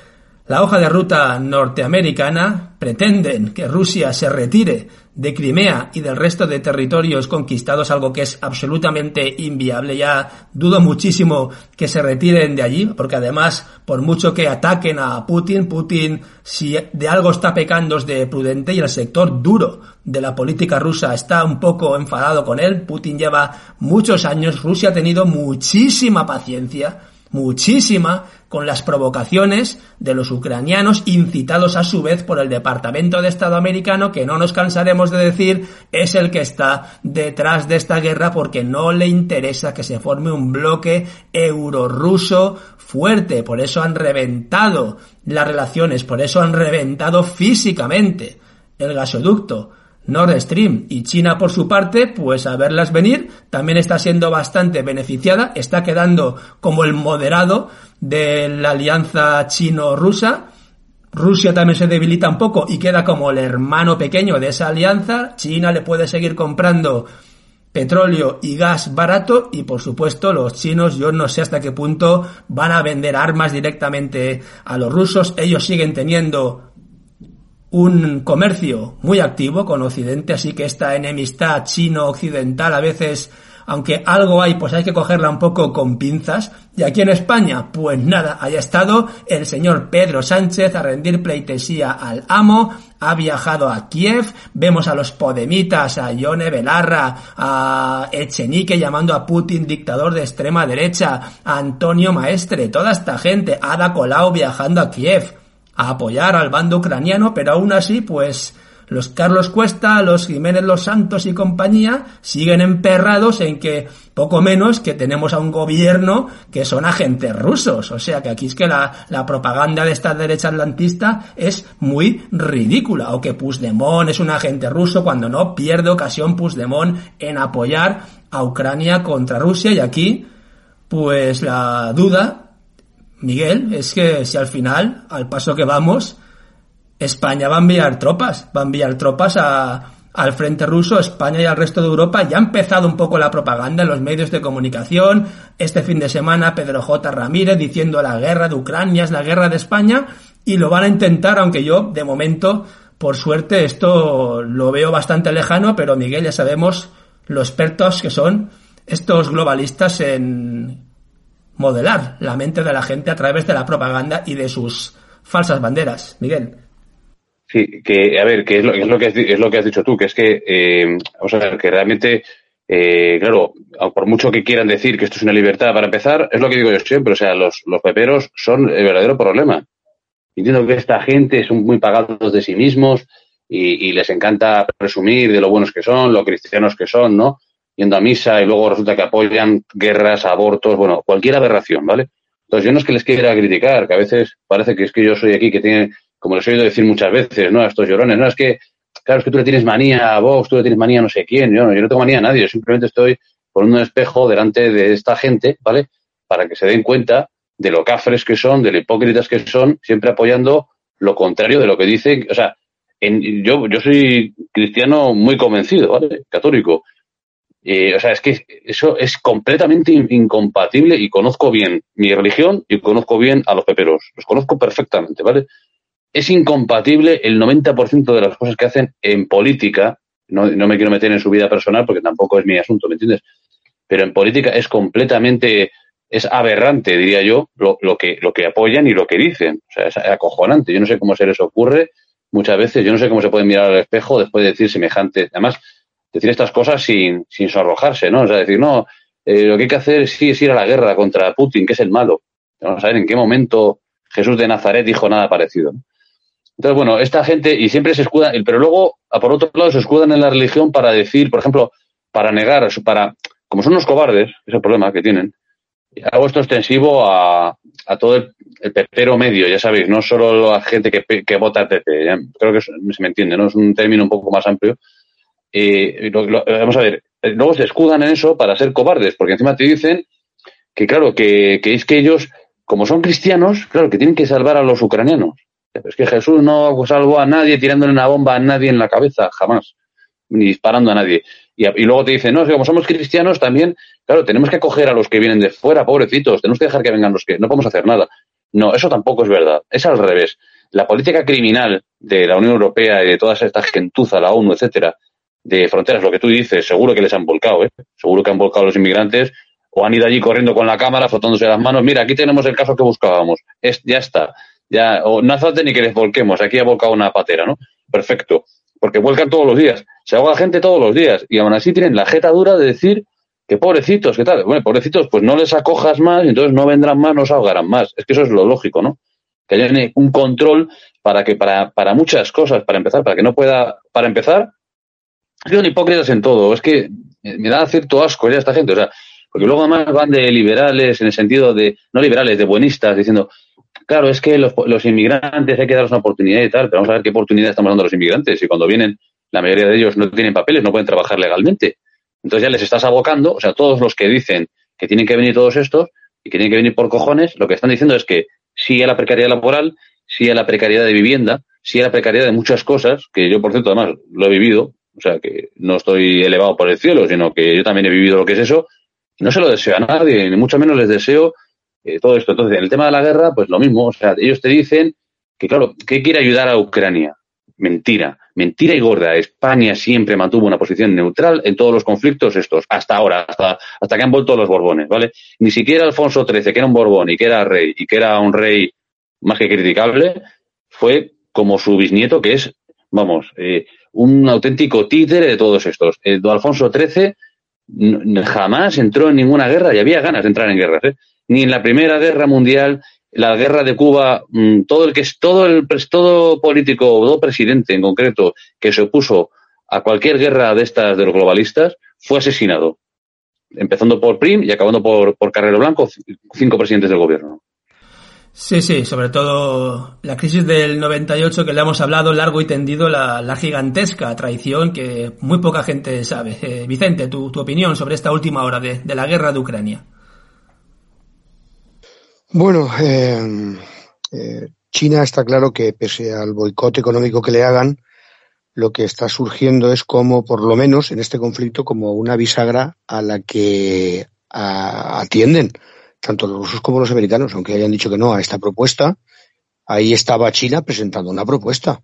la hoja de ruta norteamericana, pretenden que Rusia se retire de Crimea y del resto de territorios conquistados, algo que es absolutamente inviable. Ya dudo muchísimo que se retiren de allí, porque además, por mucho que ataquen a Putin, Putin, si de algo está pecando es de prudente y el sector duro de la política rusa está un poco enfadado con él. Putin lleva muchos años, Rusia ha tenido muchísima paciencia muchísima con las provocaciones de los ucranianos incitados a su vez por el Departamento de Estado americano que no nos cansaremos de decir es el que está detrás de esta guerra porque no le interesa que se forme un bloque euro-ruso fuerte, por eso han reventado las relaciones, por eso han reventado físicamente el gasoducto Nord Stream y China por su parte, pues a verlas venir, también está siendo bastante beneficiada, está quedando como el moderado de la alianza chino-rusa. Rusia también se debilita un poco y queda como el hermano pequeño de esa alianza. China le puede seguir comprando petróleo y gas barato y por supuesto los chinos yo no sé hasta qué punto van a vender armas directamente a los rusos. Ellos siguen teniendo un comercio muy activo con Occidente, así que esta enemistad chino-occidental a veces, aunque algo hay, pues hay que cogerla un poco con pinzas. Y aquí en España, pues nada, haya estado el señor Pedro Sánchez a rendir pleitesía al amo, ha viajado a Kiev, vemos a los podemitas, a Yone Belarra, a Echenique llamando a Putin dictador de extrema derecha, a Antonio Maestre, toda esta gente, Ada Colau viajando a Kiev a apoyar al bando ucraniano, pero aún así, pues los Carlos Cuesta, los Jiménez Los Santos y compañía siguen emperrados en que poco menos que tenemos a un gobierno que son agentes rusos. O sea que aquí es que la, la propaganda de esta derecha atlantista es muy ridícula. O que Puigdemont es un agente ruso cuando no pierde ocasión Puigdemont en apoyar a Ucrania contra Rusia. Y aquí, pues la duda Miguel, es que si al final, al paso que vamos, España va a enviar tropas, va a enviar tropas a, al frente ruso, España y al resto de Europa. Ya ha empezado un poco la propaganda en los medios de comunicación. Este fin de semana Pedro J. Ramírez diciendo la guerra de Ucrania es la guerra de España y lo van a intentar, aunque yo de momento, por suerte, esto lo veo bastante lejano, pero Miguel ya sabemos lo expertos que son estos globalistas en modelar la mente de la gente a través de la propaganda y de sus falsas banderas. Miguel. Sí, que a ver, que es lo, es lo, que, has, es lo que has dicho tú, que es que, eh, vamos a ver, que realmente eh, claro, por mucho que quieran decir que esto es una libertad para empezar, es lo que digo yo siempre, o sea, los, los peperos son el verdadero problema. Entiendo que esta gente son muy pagados de sí mismos y, y, les encanta presumir de lo buenos que son, lo cristianos que son, ¿no? Yendo a misa y luego resulta que apoyan guerras, abortos, bueno, cualquier aberración, ¿vale? Entonces yo no es que les quiera criticar, que a veces parece que es que yo soy aquí que tiene, como les he oído decir muchas veces, ¿no? A estos llorones, no, es que claro, es que tú le tienes manía a Vox, tú le tienes manía a no sé quién, yo no, yo no tengo manía a nadie, yo simplemente estoy poniendo un espejo delante de esta gente, ¿vale? Para que se den cuenta de lo cafres que son, de lo hipócritas que son, siempre apoyando lo contrario de lo que dicen, o sea, en, yo, yo soy cristiano muy convencido, ¿vale? Católico. Eh, o sea, es que eso es completamente incompatible y conozco bien mi religión y conozco bien a los peperos. Los conozco perfectamente, ¿vale? es incompatible el 90% de las cosas que hacen en política. No, no, me quiero meter en su vida personal porque tampoco es mi asunto, ¿me entiendes? Pero en política es completamente, es aberrante, diría yo, lo, que, lo que apoyan y lo que dicen. O sea, es acojonante. Yo no sé cómo se les ocurre muchas veces. Yo no sé cómo se pueden mirar al espejo después de decir semejante. Además, decir estas cosas sin, sin sonrojarse, ¿no? O sea, decir, no, eh, lo que hay que hacer sí es ir a la guerra contra Putin, que es el malo. Vamos a ver en qué momento Jesús de Nazaret dijo nada parecido. Entonces, bueno, esta gente, y siempre se escuda, pero luego, por otro lado, se escudan en la religión para decir, por ejemplo, para negar, para, como son unos cobardes, es el problema que tienen, hago esto extensivo a, a todo el, pepero medio, ya sabéis, no solo a gente que, que vota PP, creo que se me entiende, ¿no? Es un término un poco más amplio. Eh, lo, lo, vamos a ver, luego se escudan en eso para ser cobardes, porque encima te dicen que, claro, que, que es que ellos, como son cristianos, claro, que tienen que salvar a los ucranianos. Es que Jesús no salvó a nadie tirándole una bomba a nadie en la cabeza, jamás, ni disparando a nadie. Y, y luego te dicen, no, como somos cristianos también, claro, tenemos que acoger a los que vienen de fuera, pobrecitos, tenemos que dejar que vengan los que no podemos hacer nada. No, eso tampoco es verdad, es al revés. La política criminal de la Unión Europea y de toda esta gentuza, la ONU, etcétera, de fronteras, lo que tú dices, seguro que les han volcado, ¿eh? Seguro que han volcado a los inmigrantes o han ido allí corriendo con la cámara, frotándose las manos. Mira, aquí tenemos el caso que buscábamos. Es, ya está. Ya, o no hace falta ni que les volquemos, aquí ha volcado una patera, ¿no? Perfecto, porque vuelcan todos los días, se ahoga gente todos los días, y aún así tienen la jeta dura de decir que pobrecitos, ¿qué tal? Bueno, pobrecitos, pues no les acojas más, y entonces no vendrán más, no se ahogarán más. Es que eso es lo lógico, ¿no? Que haya un control para que, para, para muchas cosas, para empezar, para que no pueda, para empezar, son hipócritas en todo, es que me da cierto asco ya esta gente, o sea, porque luego además van de liberales en el sentido de, no liberales, de buenistas, diciendo, claro, es que los, los, inmigrantes hay que darles una oportunidad y tal, pero vamos a ver qué oportunidad estamos dando a los inmigrantes. Y cuando vienen, la mayoría de ellos no tienen papeles, no pueden trabajar legalmente. Entonces ya les estás abocando, o sea, todos los que dicen que tienen que venir todos estos y que tienen que venir por cojones, lo que están diciendo es que sí a la precariedad laboral, sí a la precariedad de vivienda, sí a la precariedad de muchas cosas, que yo, por cierto, además lo he vivido, o sea, que no estoy elevado por el cielo, sino que yo también he vivido lo que es eso, no se lo deseo a nadie, ni mucho menos les deseo eh, todo esto. Entonces, en el tema de la guerra, pues lo mismo. O sea, ellos te dicen que, claro, que quiere ayudar a Ucrania. Mentira, mentira y gorda. España siempre mantuvo una posición neutral en todos los conflictos estos, hasta ahora, hasta, hasta que han vuelto los Borbones, ¿vale? Ni siquiera Alfonso XIII, que era un Borbón y que era rey, y que era un rey más que criticable, fue como su bisnieto, que es, vamos, eh, un auténtico títere de todos estos. El Alfonso XIII jamás entró en ninguna guerra y había ganas de entrar en guerras, ¿eh? ni en la Primera Guerra Mundial, la guerra de Cuba, mm, todo el que es todo el todo político o todo presidente en concreto que se opuso a cualquier guerra de estas de los globalistas fue asesinado, empezando por Prim y acabando por, por Carrero Blanco, cinco presidentes del gobierno. Sí, sí, sobre todo la crisis del 98 que le hemos hablado largo y tendido, la, gigantesca traición que muy poca gente sabe. Eh, Vicente, tu, opinión sobre esta última hora de, la guerra de Ucrania. Bueno, eh, eh, China está claro que pese al boicot económico que le hagan, lo que está surgiendo es como, por lo menos en este conflicto, como una bisagra a la que atienden tanto los rusos como los americanos, aunque hayan dicho que no a esta propuesta. Ahí estaba China presentando una propuesta.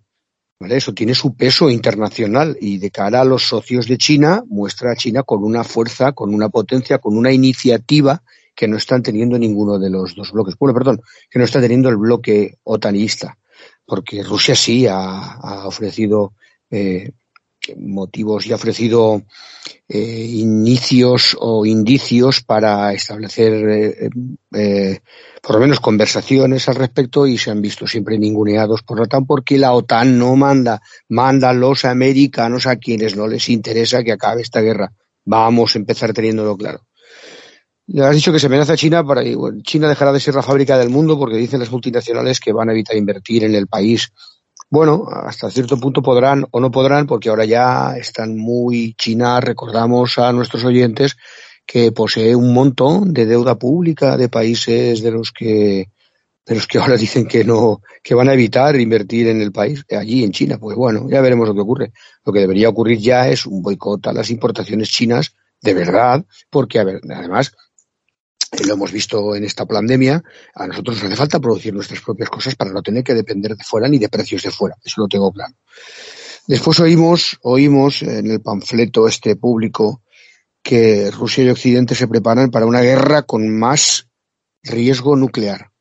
¿vale? Eso tiene su peso internacional y de cara a los socios de China muestra a China con una fuerza, con una potencia, con una iniciativa que no están teniendo ninguno de los dos bloques. Bueno, perdón, que no está teniendo el bloque otanista, porque Rusia sí ha, ha ofrecido eh, motivos y ha ofrecido eh, inicios o indicios para establecer eh, eh, por lo menos conversaciones al respecto y se han visto siempre ninguneados por la OTAN porque la OTAN no manda, manda a los americanos a quienes no les interesa que acabe esta guerra. Vamos a empezar teniéndolo claro. Le has dicho que se amenaza a China para bueno, China dejará de ser la fábrica del mundo porque dicen las multinacionales que van a evitar invertir en el país bueno, hasta cierto punto podrán o no podrán, porque ahora ya están muy China, recordamos a nuestros oyentes que posee un montón de deuda pública de países de los que de los que ahora dicen que no, que van a evitar invertir en el país, allí en China. Pues bueno, ya veremos lo que ocurre. Lo que debería ocurrir ya es un boicot a las importaciones chinas de verdad, porque además lo hemos visto en esta pandemia, a nosotros nos hace falta producir nuestras propias cosas para no tener que depender de fuera ni de precios de fuera. Eso lo tengo claro. Después oímos, oímos en el panfleto este público que Rusia y Occidente se preparan para una guerra con más riesgo nuclear.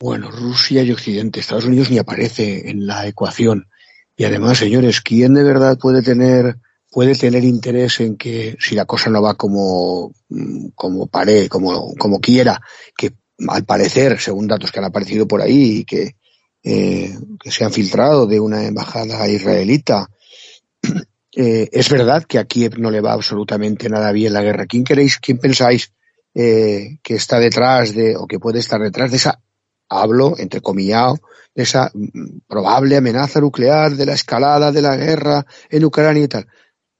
Bueno, Rusia y Occidente, Estados Unidos ni aparece en la ecuación. Y además, señores, ¿quién de verdad puede tener puede tener interés en que si la cosa no va como, como pare, como, como quiera, que al parecer, según datos que han aparecido por ahí y que, eh, se han filtrado de una embajada israelita, eh, es verdad que a Kiev no le va absolutamente nada bien la guerra. ¿Quién queréis, quién pensáis eh, que está detrás de, o que puede estar detrás de esa, hablo, entre comillado, de esa mm, probable amenaza nuclear, de la escalada de la guerra en Ucrania y tal?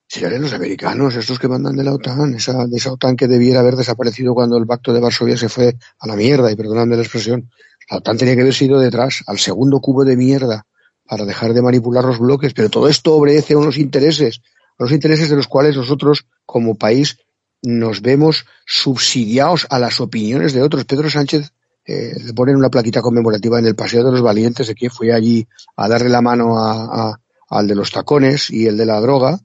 Serían los americanos, estos que mandan de la OTAN, esa, de esa OTAN que debiera haber desaparecido cuando el pacto de Varsovia se fue a la mierda, y perdonadme la expresión. La OTAN tenía que haber sido detrás, al segundo cubo de mierda, para dejar de manipular los bloques, pero todo esto obedece a unos intereses, a los intereses de los cuales nosotros, como país, nos vemos subsidiados a las opiniones de otros. Pedro Sánchez eh, le ponen una plaquita conmemorativa en el Paseo de los Valientes de que fue allí a darle la mano a, a, al de los tacones y el de la droga,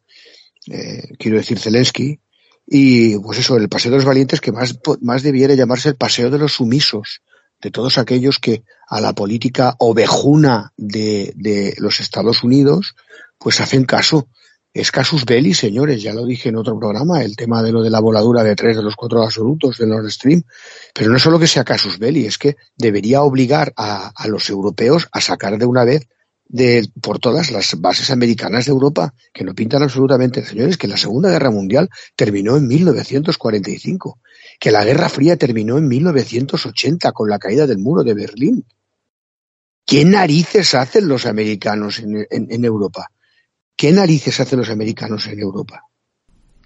eh, quiero decir Zelensky, y pues eso, el paseo de los valientes que más, más debiera llamarse el paseo de los sumisos, de todos aquellos que a la política ovejuna de, de los Estados Unidos, pues hacen caso. Es casus belli, señores, ya lo dije en otro programa, el tema de lo de la voladura de tres de los cuatro absolutos de Nord Stream. Pero no solo que sea casus belli, es que debería obligar a, a los europeos a sacar de una vez de, por todas las bases americanas de Europa, que no pintan absolutamente, señores, que la Segunda Guerra Mundial terminó en 1945, que la Guerra Fría terminó en 1980 con la caída del muro de Berlín. ¿Qué narices hacen los americanos en, en, en Europa? ¿Qué narices hacen los americanos en Europa?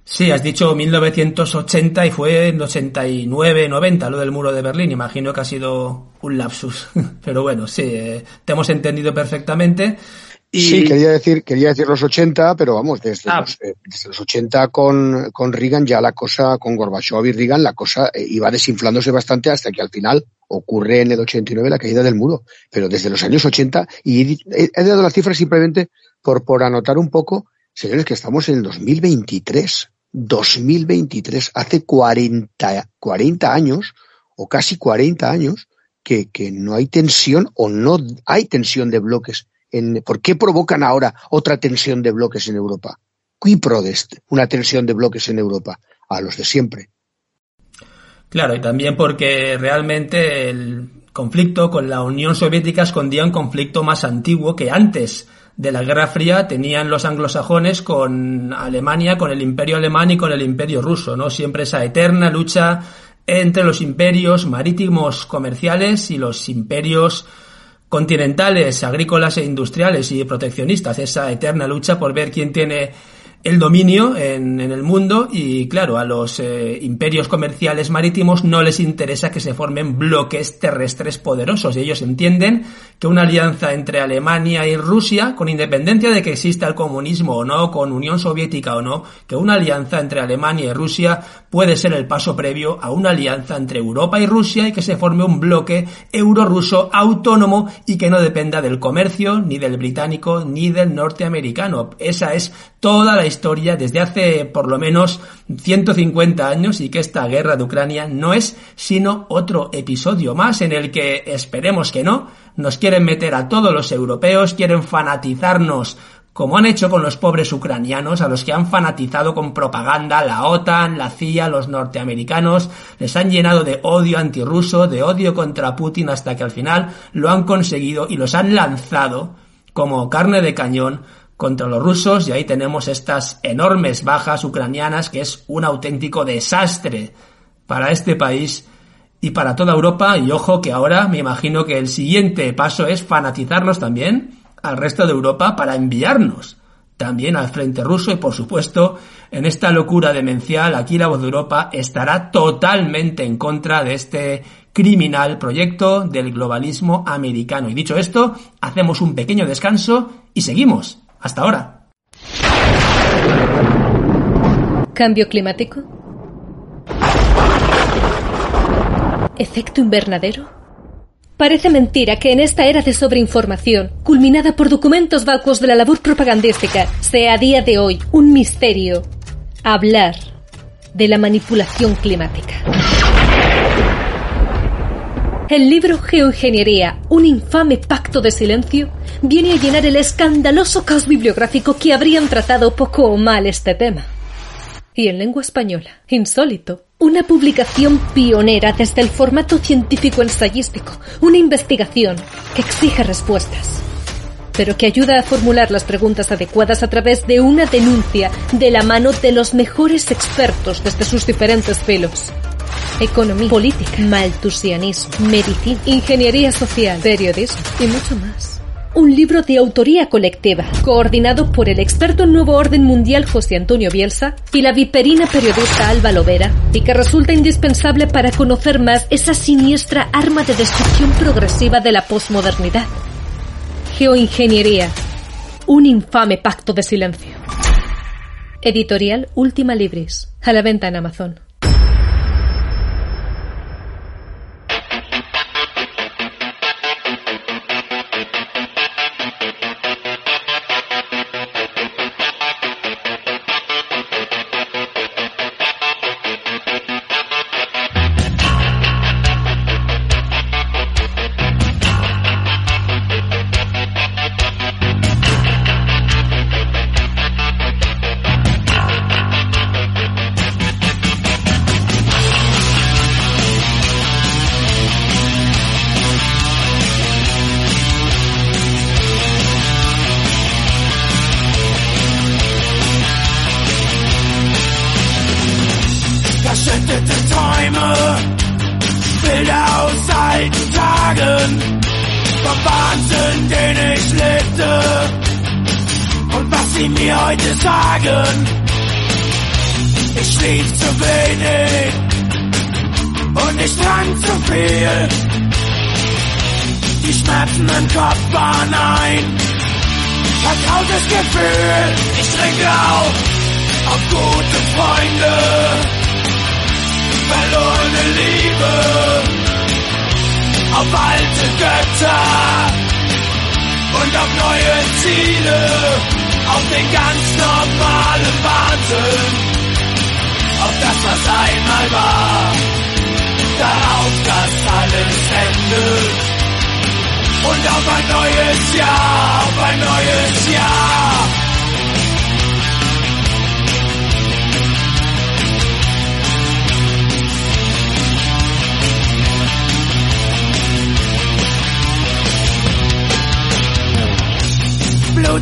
Sí, has dicho 1980 y fue en 89, 90 lo del muro de Berlín. Imagino que ha sido un lapsus. Pero bueno, sí, eh, te hemos entendido perfectamente. Y... Sí, quería decir, quería decir los 80, pero vamos, desde, ah. los, eh, desde los 80 con, con Reagan ya la cosa, con Gorbachev y Reagan, la cosa eh, iba desinflándose bastante hasta que al final ocurre en el 89 la caída del muro. Pero desde los años 80, y he, he dado las cifras simplemente por, por anotar un poco, señores, que estamos en el 2023. 2023, hace 40, 40 años, o casi 40 años, que, que no hay tensión o no hay tensión de bloques. En, ¿Por qué provocan ahora otra tensión de bloques en Europa? ¿Qui prodest una tensión de bloques en Europa? A los de siempre. Claro, y también porque realmente el conflicto con la Unión Soviética escondía un conflicto más antiguo que antes de la Guerra Fría tenían los anglosajones con Alemania, con el imperio alemán y con el imperio ruso, ¿no? Siempre esa eterna lucha entre los imperios marítimos comerciales y los imperios continentales, agrícolas e industriales y proteccionistas, esa eterna lucha por ver quién tiene el dominio en, en, el mundo y claro, a los eh, imperios comerciales marítimos no les interesa que se formen bloques terrestres poderosos y ellos entienden que una alianza entre Alemania y Rusia, con independencia de que exista el comunismo o no, con Unión Soviética o no, que una alianza entre Alemania y Rusia puede ser el paso previo a una alianza entre Europa y Rusia y que se forme un bloque euro-ruso autónomo y que no dependa del comercio, ni del británico, ni del norteamericano. Esa es toda la historia desde hace por lo menos 150 años y que esta guerra de Ucrania no es sino otro episodio más en el que esperemos que no, nos quieren meter a todos los europeos, quieren fanatizarnos como han hecho con los pobres ucranianos a los que han fanatizado con propaganda la OTAN, la CIA, los norteamericanos, les han llenado de odio antirruso, de odio contra Putin hasta que al final lo han conseguido y los han lanzado como carne de cañón contra los rusos y ahí tenemos estas enormes bajas ucranianas que es un auténtico desastre para este país y para toda Europa y ojo que ahora me imagino que el siguiente paso es fanatizarnos también al resto de Europa para enviarnos también al frente ruso y por supuesto en esta locura demencial aquí la voz de Europa estará totalmente en contra de este criminal proyecto del globalismo americano. Y dicho esto, hacemos un pequeño descanso y seguimos. Hasta ahora. ¿Cambio climático? ¿Efecto invernadero? Parece mentira que en esta era de sobreinformación, culminada por documentos vacuos de la labor propagandística, sea a día de hoy un misterio hablar de la manipulación climática. El libro Geoingeniería, un infame pacto de silencio, viene a llenar el escandaloso caos bibliográfico que habrían tratado poco o mal este tema. Y en lengua española, insólito, una publicación pionera desde el formato científico ensayístico, una investigación que exige respuestas, pero que ayuda a formular las preguntas adecuadas a través de una denuncia de la mano de los mejores expertos desde sus diferentes filos economía, política, maltusianismo, medicina, ingeniería social, periodismo y mucho más. Un libro de autoría colectiva, coordinado por el experto en Nuevo Orden Mundial José Antonio Bielsa y la viperina periodista Alba Lovera, y que resulta indispensable para conocer más esa siniestra arma de destrucción progresiva de la posmodernidad. Geoingeniería. Un infame pacto de silencio. Editorial Última Libris. A la venta en Amazon.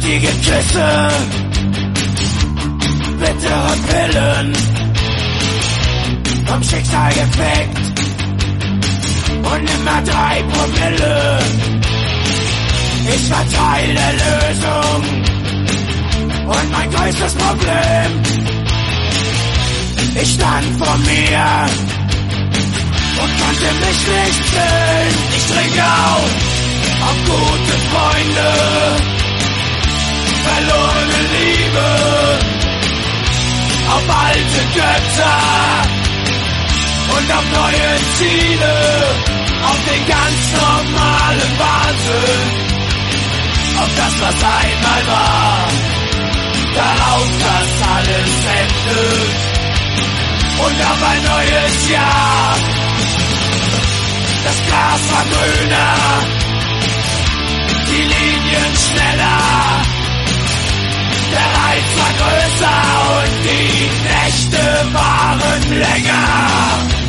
Blutige Küsse, bittere Pillen, vom Schicksal geprägt. Und immer drei Promille. Ich war Teil der Lösung. Und mein größtes Problem. Ich stand vor mir. Und konnte mich nicht sehen. Ich trinke auf. Auf gute Freunde verlorene Liebe, auf alte Götter und auf neue Ziele, auf den ganz normalen Wahnsinn, auf das, was einmal war, darauf, dass alles endet und auf ein neues Jahr. Das Gras war grüner, die Linien schneller der Reiz war größer und die Nächte waren länger.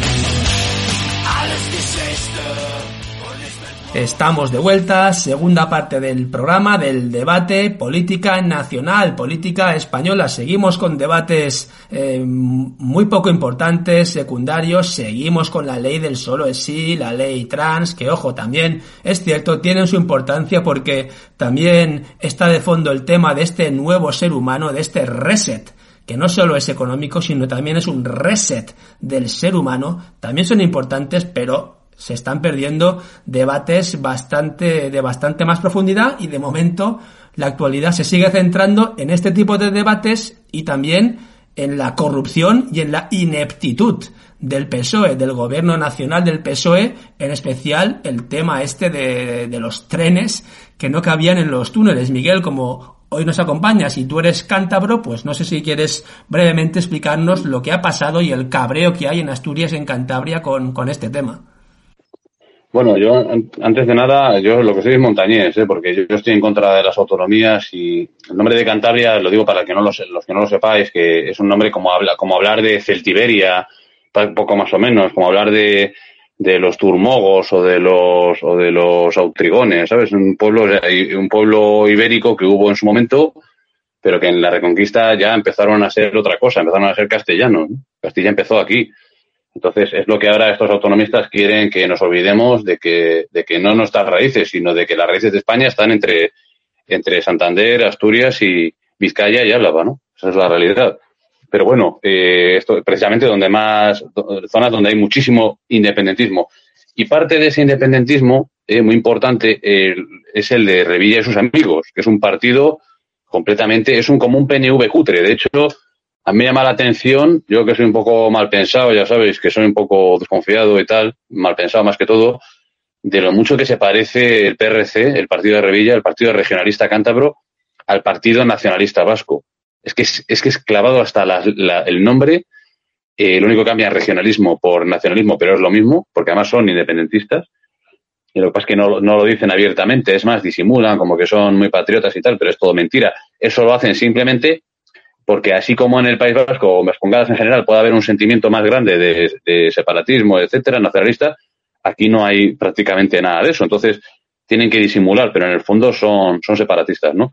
Estamos de vuelta, segunda parte del programa del debate política nacional, política española. Seguimos con debates eh, muy poco importantes, secundarios. Seguimos con la ley del solo es sí, la ley trans, que ojo, también es cierto, tienen su importancia porque también está de fondo el tema de este nuevo ser humano, de este reset que no solo es económico, sino también es un reset del ser humano, también son importantes, pero se están perdiendo debates bastante, de bastante más profundidad y de momento la actualidad se sigue centrando en este tipo de debates y también en la corrupción y en la ineptitud del PSOE, del gobierno nacional del PSOE, en especial el tema este de, de los trenes que no cabían en los túneles. Miguel, como hoy nos acompañas y tú eres cántabro, pues no sé si quieres brevemente explicarnos lo que ha pasado y el cabreo que hay en Asturias, en Cantabria, con, con este tema. Bueno, yo antes de nada, yo lo que soy es montañés, ¿eh? porque yo, estoy en contra de las autonomías y el nombre de Cantabria, lo digo para que no los que no lo sepáis, que es un nombre como, habla, como hablar de Celtiberia, poco más o menos, como hablar de, de los turmogos o de los o de los autrigones, ¿sabes? Un pueblo un pueblo ibérico que hubo en su momento, pero que en la Reconquista ya empezaron a ser otra cosa, empezaron a ser castellanos. Castilla empezó aquí. Entonces, es lo que ahora estos autonomistas quieren que nos olvidemos de que, de que no nuestras raíces, sino de que las raíces de España están entre, entre Santander, Asturias y Vizcaya y Álava, ¿no? Esa es la realidad. Pero bueno, eh, esto precisamente donde más, zonas donde hay muchísimo independentismo. Y parte de ese independentismo, eh, muy importante, es el de Revilla y sus amigos, que es un partido completamente, es un como un PNV cutre. De hecho, a mí llama la atención, yo que soy un poco mal pensado, ya sabéis que soy un poco desconfiado y tal, mal pensado más que todo, de lo mucho que se parece el PRC, el Partido de Revilla, el Partido Regionalista Cántabro, al Partido Nacionalista Vasco. Es que es, que es clavado hasta el nombre, eh, lo único que cambia es regionalismo por nacionalismo, pero es lo mismo, porque además son independentistas. Y lo que pasa es que no, no lo dicen abiertamente, es más, disimulan como que son muy patriotas y tal, pero es todo mentira. Eso lo hacen simplemente porque así como en el País Vasco o en Vascongadas en general puede haber un sentimiento más grande de, separatismo, etcétera, nacionalista, aquí no hay prácticamente nada de eso. Entonces, tienen que disimular, pero en el fondo son, son separatistas, ¿no?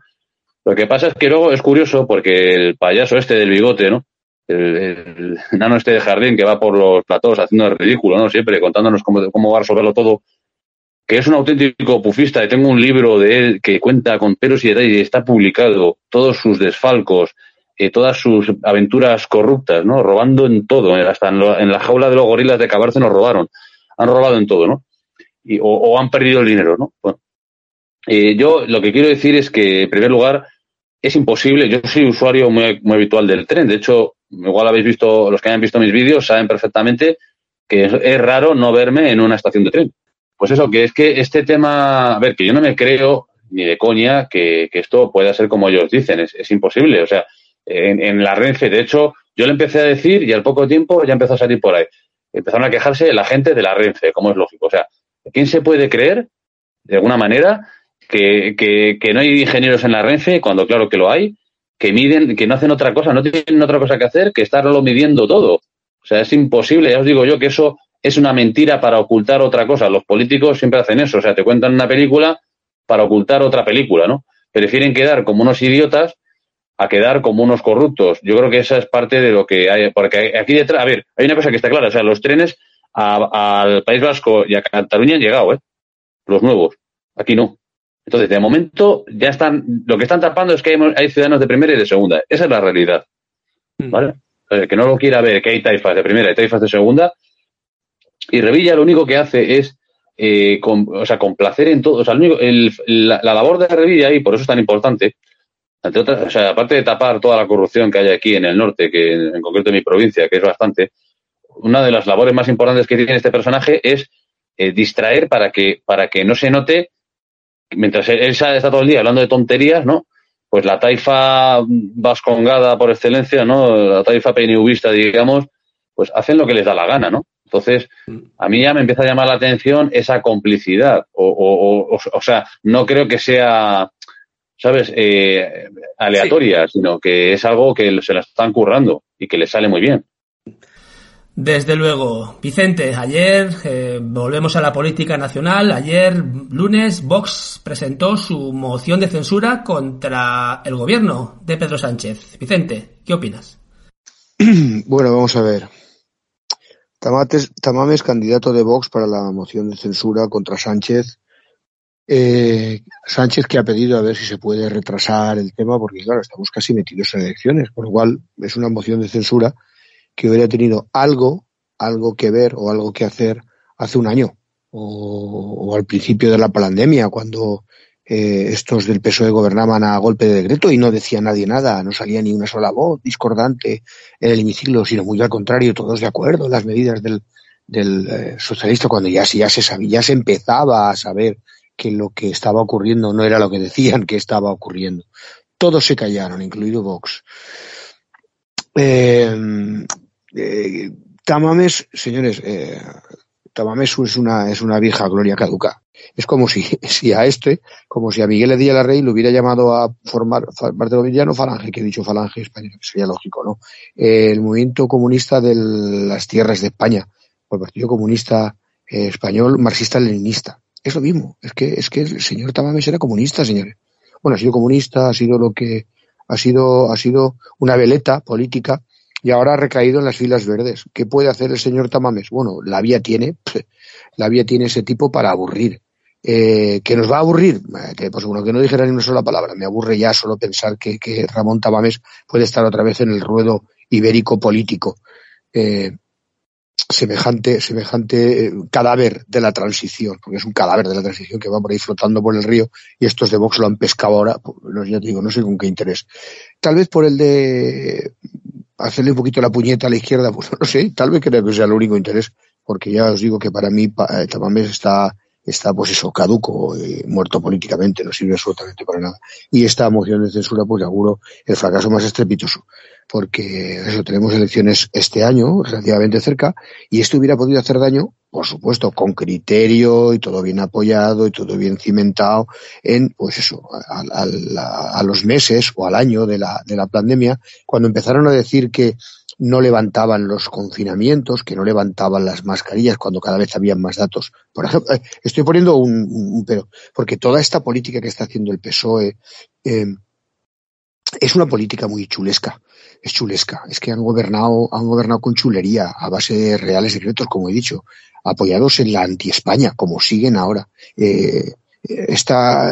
Lo que pasa es que luego es curioso porque el payaso este del bigote, ¿no? El, nano este de jardín que va por los platos haciendo el ridículo, ¿no? Siempre contándonos cómo, cómo va a resolverlo todo, que es un auténtico pufista y tengo un libro de él que cuenta con pelos y detalles y está publicado todos sus desfalcos, eh, todas sus aventuras corruptas, ¿no? Robando en todo, eh, hasta en, la jaula de los gorilas de Cabarce nos robaron. Han robado en todo, ¿no? Y, o, han perdido el dinero, ¿no? Bueno, eh, yo lo que quiero decir es que, en primer lugar, es imposible. Yo soy usuario muy, muy habitual del tren. De hecho, igual habéis visto, los que hayan visto mis vídeos saben perfectamente que es, raro no verme en una estación de tren. Pues eso, que es que este tema, a ver, que yo no me creo ni de coña que, esto pueda ser como ellos dicen, es imposible. O sea, en, la Renfe. De hecho, yo le empecé a decir y al poco tiempo ya empezó a salir por ahí. Empezaron a quejarse la gente de la Renfe, como es lógico. O sea, ¿quién se puede creer, de alguna manera, que, que, no hay ingenieros en la Renfe cuando claro que lo hay, que miden, que no hacen otra cosa, no tienen otra cosa que hacer que estarlo midiendo todo? O sea, es imposible, ya os digo yo que eso es una mentira para ocultar otra cosa. Los políticos siempre hacen eso, o sea, te cuentan una película para ocultar otra película, ¿no? Prefieren quedar como unos idiotas a quedar como unos corruptos. Yo creo que esa es parte de lo que hay, porque aquí detrás, a ver, hay una cosa que está clara, o sea, los trenes al País Vasco y a Cataluña han llegado, ¿eh? Los nuevos. Aquí no. Entonces, de momento, ya están, lo que están tapando es que hay, ciudadanos de primera y de segunda. Esa es la realidad. Mm. ¿Vale? que no lo quiera ver, que hay taifas de primera y taifas de segunda. Y Revilla lo único que hace es, eh, o sea, complacer en todo. O sea, la, la, labor de Revilla, y por eso es tan importante, o sea, aparte de tapar toda la corrupción que hay aquí en el norte, que en, concreto en mi provincia, que es bastante, una de las labores más importantes que tiene este personaje es eh, distraer para que, para que no se note, mientras él, está todo el día hablando de tonterías, ¿no? Pues la taifa vascongada por excelencia, ¿no? La taifa PNVista, digamos, pues hacen lo que les da la gana, ¿no? Entonces, a mí ya me empieza a llamar la atención esa complicidad. O, o, o, o sea, no creo que sea ¿sabes? Eh, aleatoria, sino que es algo que se la están currando y que le sale muy bien. Desde luego, Vicente, ayer eh, volvemos a la política nacional. Ayer, lunes, Vox presentó su moción de censura contra el gobierno de Pedro Sánchez. Vicente, ¿qué opinas? Bueno, vamos a ver. Tamames, Tamames, candidato de Vox para la moción de censura contra Sánchez. Eh, Sánchez que ha pedido a ver si se puede retrasar el tema, porque claro, estamos casi metidos en elecciones, por lo cual es una moción de censura que hubiera tenido algo, algo que ver o algo que hacer hace un año o, al principio de la pandemia, cuando eh, estos del PSOE gobernaban a golpe de decreto y no decía nadie nada, no salía ni una sola voz discordante en el hemiciclo, sino muy al contrario, todos de acuerdo las medidas del, del eh, socialista, cuando ya, ya se sabía, ya se empezaba a saber que lo que estaba ocurriendo no era lo que decían que estaba ocurriendo. Todos se callaron, incluido Vox. Eh, eh, Tamames, señores, eh, Tamames es una, es una vieja gloria caduca. Es como si, si a este, como si a Miguel Díaz Rey le hubiera llamado a formar parte del gobierno Falange, que he dicho Falange española, que sería lógico, ¿no? Eh, el movimiento comunista de las tierras de España, o el Partido Comunista eh, Español marxista-leninista. Es lo mismo. Es que, es que el señor Tamames era comunista, señores. Bueno, ha sido comunista, ha sido lo que, ha sido, ha sido una veleta política y ahora ha recaído en las filas verdes. ¿Qué puede hacer el señor Tamames? Bueno, la vía tiene, la vía tiene ese tipo para aburrir. Eh, ¿Que nos va a aburrir? Eh, pues bueno, que no dijera ni una sola palabra. Me aburre ya solo pensar que, que Ramón Tamames puede estar otra vez en el ruedo ibérico político. Eh, semejante, semejante eh, cadáver de la transición, porque es un cadáver de la transición que va por ahí flotando por el río y estos de Vox lo han pescado ahora, pues, no, ya te digo, no sé con qué interés. Tal vez por el de hacerle un poquito la puñeta a la izquierda, pues no sé, tal vez creo que sea el único interés, porque ya os digo que para mí eh, Tamames está está pues eso, caduco, eh, muerto políticamente, no sirve absolutamente para nada. Y esta moción de censura, pues seguro el fracaso más estrepitoso, porque eso, tenemos elecciones este año, relativamente cerca, y esto hubiera podido hacer daño, por supuesto, con criterio y todo bien apoyado y todo bien cimentado en, pues eso, a, a, los meses o al año de la, de la pandemia, cuando empezaron a decir que no levantaban los confinamientos, que no levantaban las mascarillas cuando cada vez había más datos. Por ejemplo, eh, estoy poniendo un, pero, porque toda esta política que está haciendo el PSOE eh, es una política muy chulesca. Es chulesca. Es que han gobernado, han gobernado con chulería, a base de reales secretos, como he dicho, apoyados en la anti-España, como siguen ahora. Eh,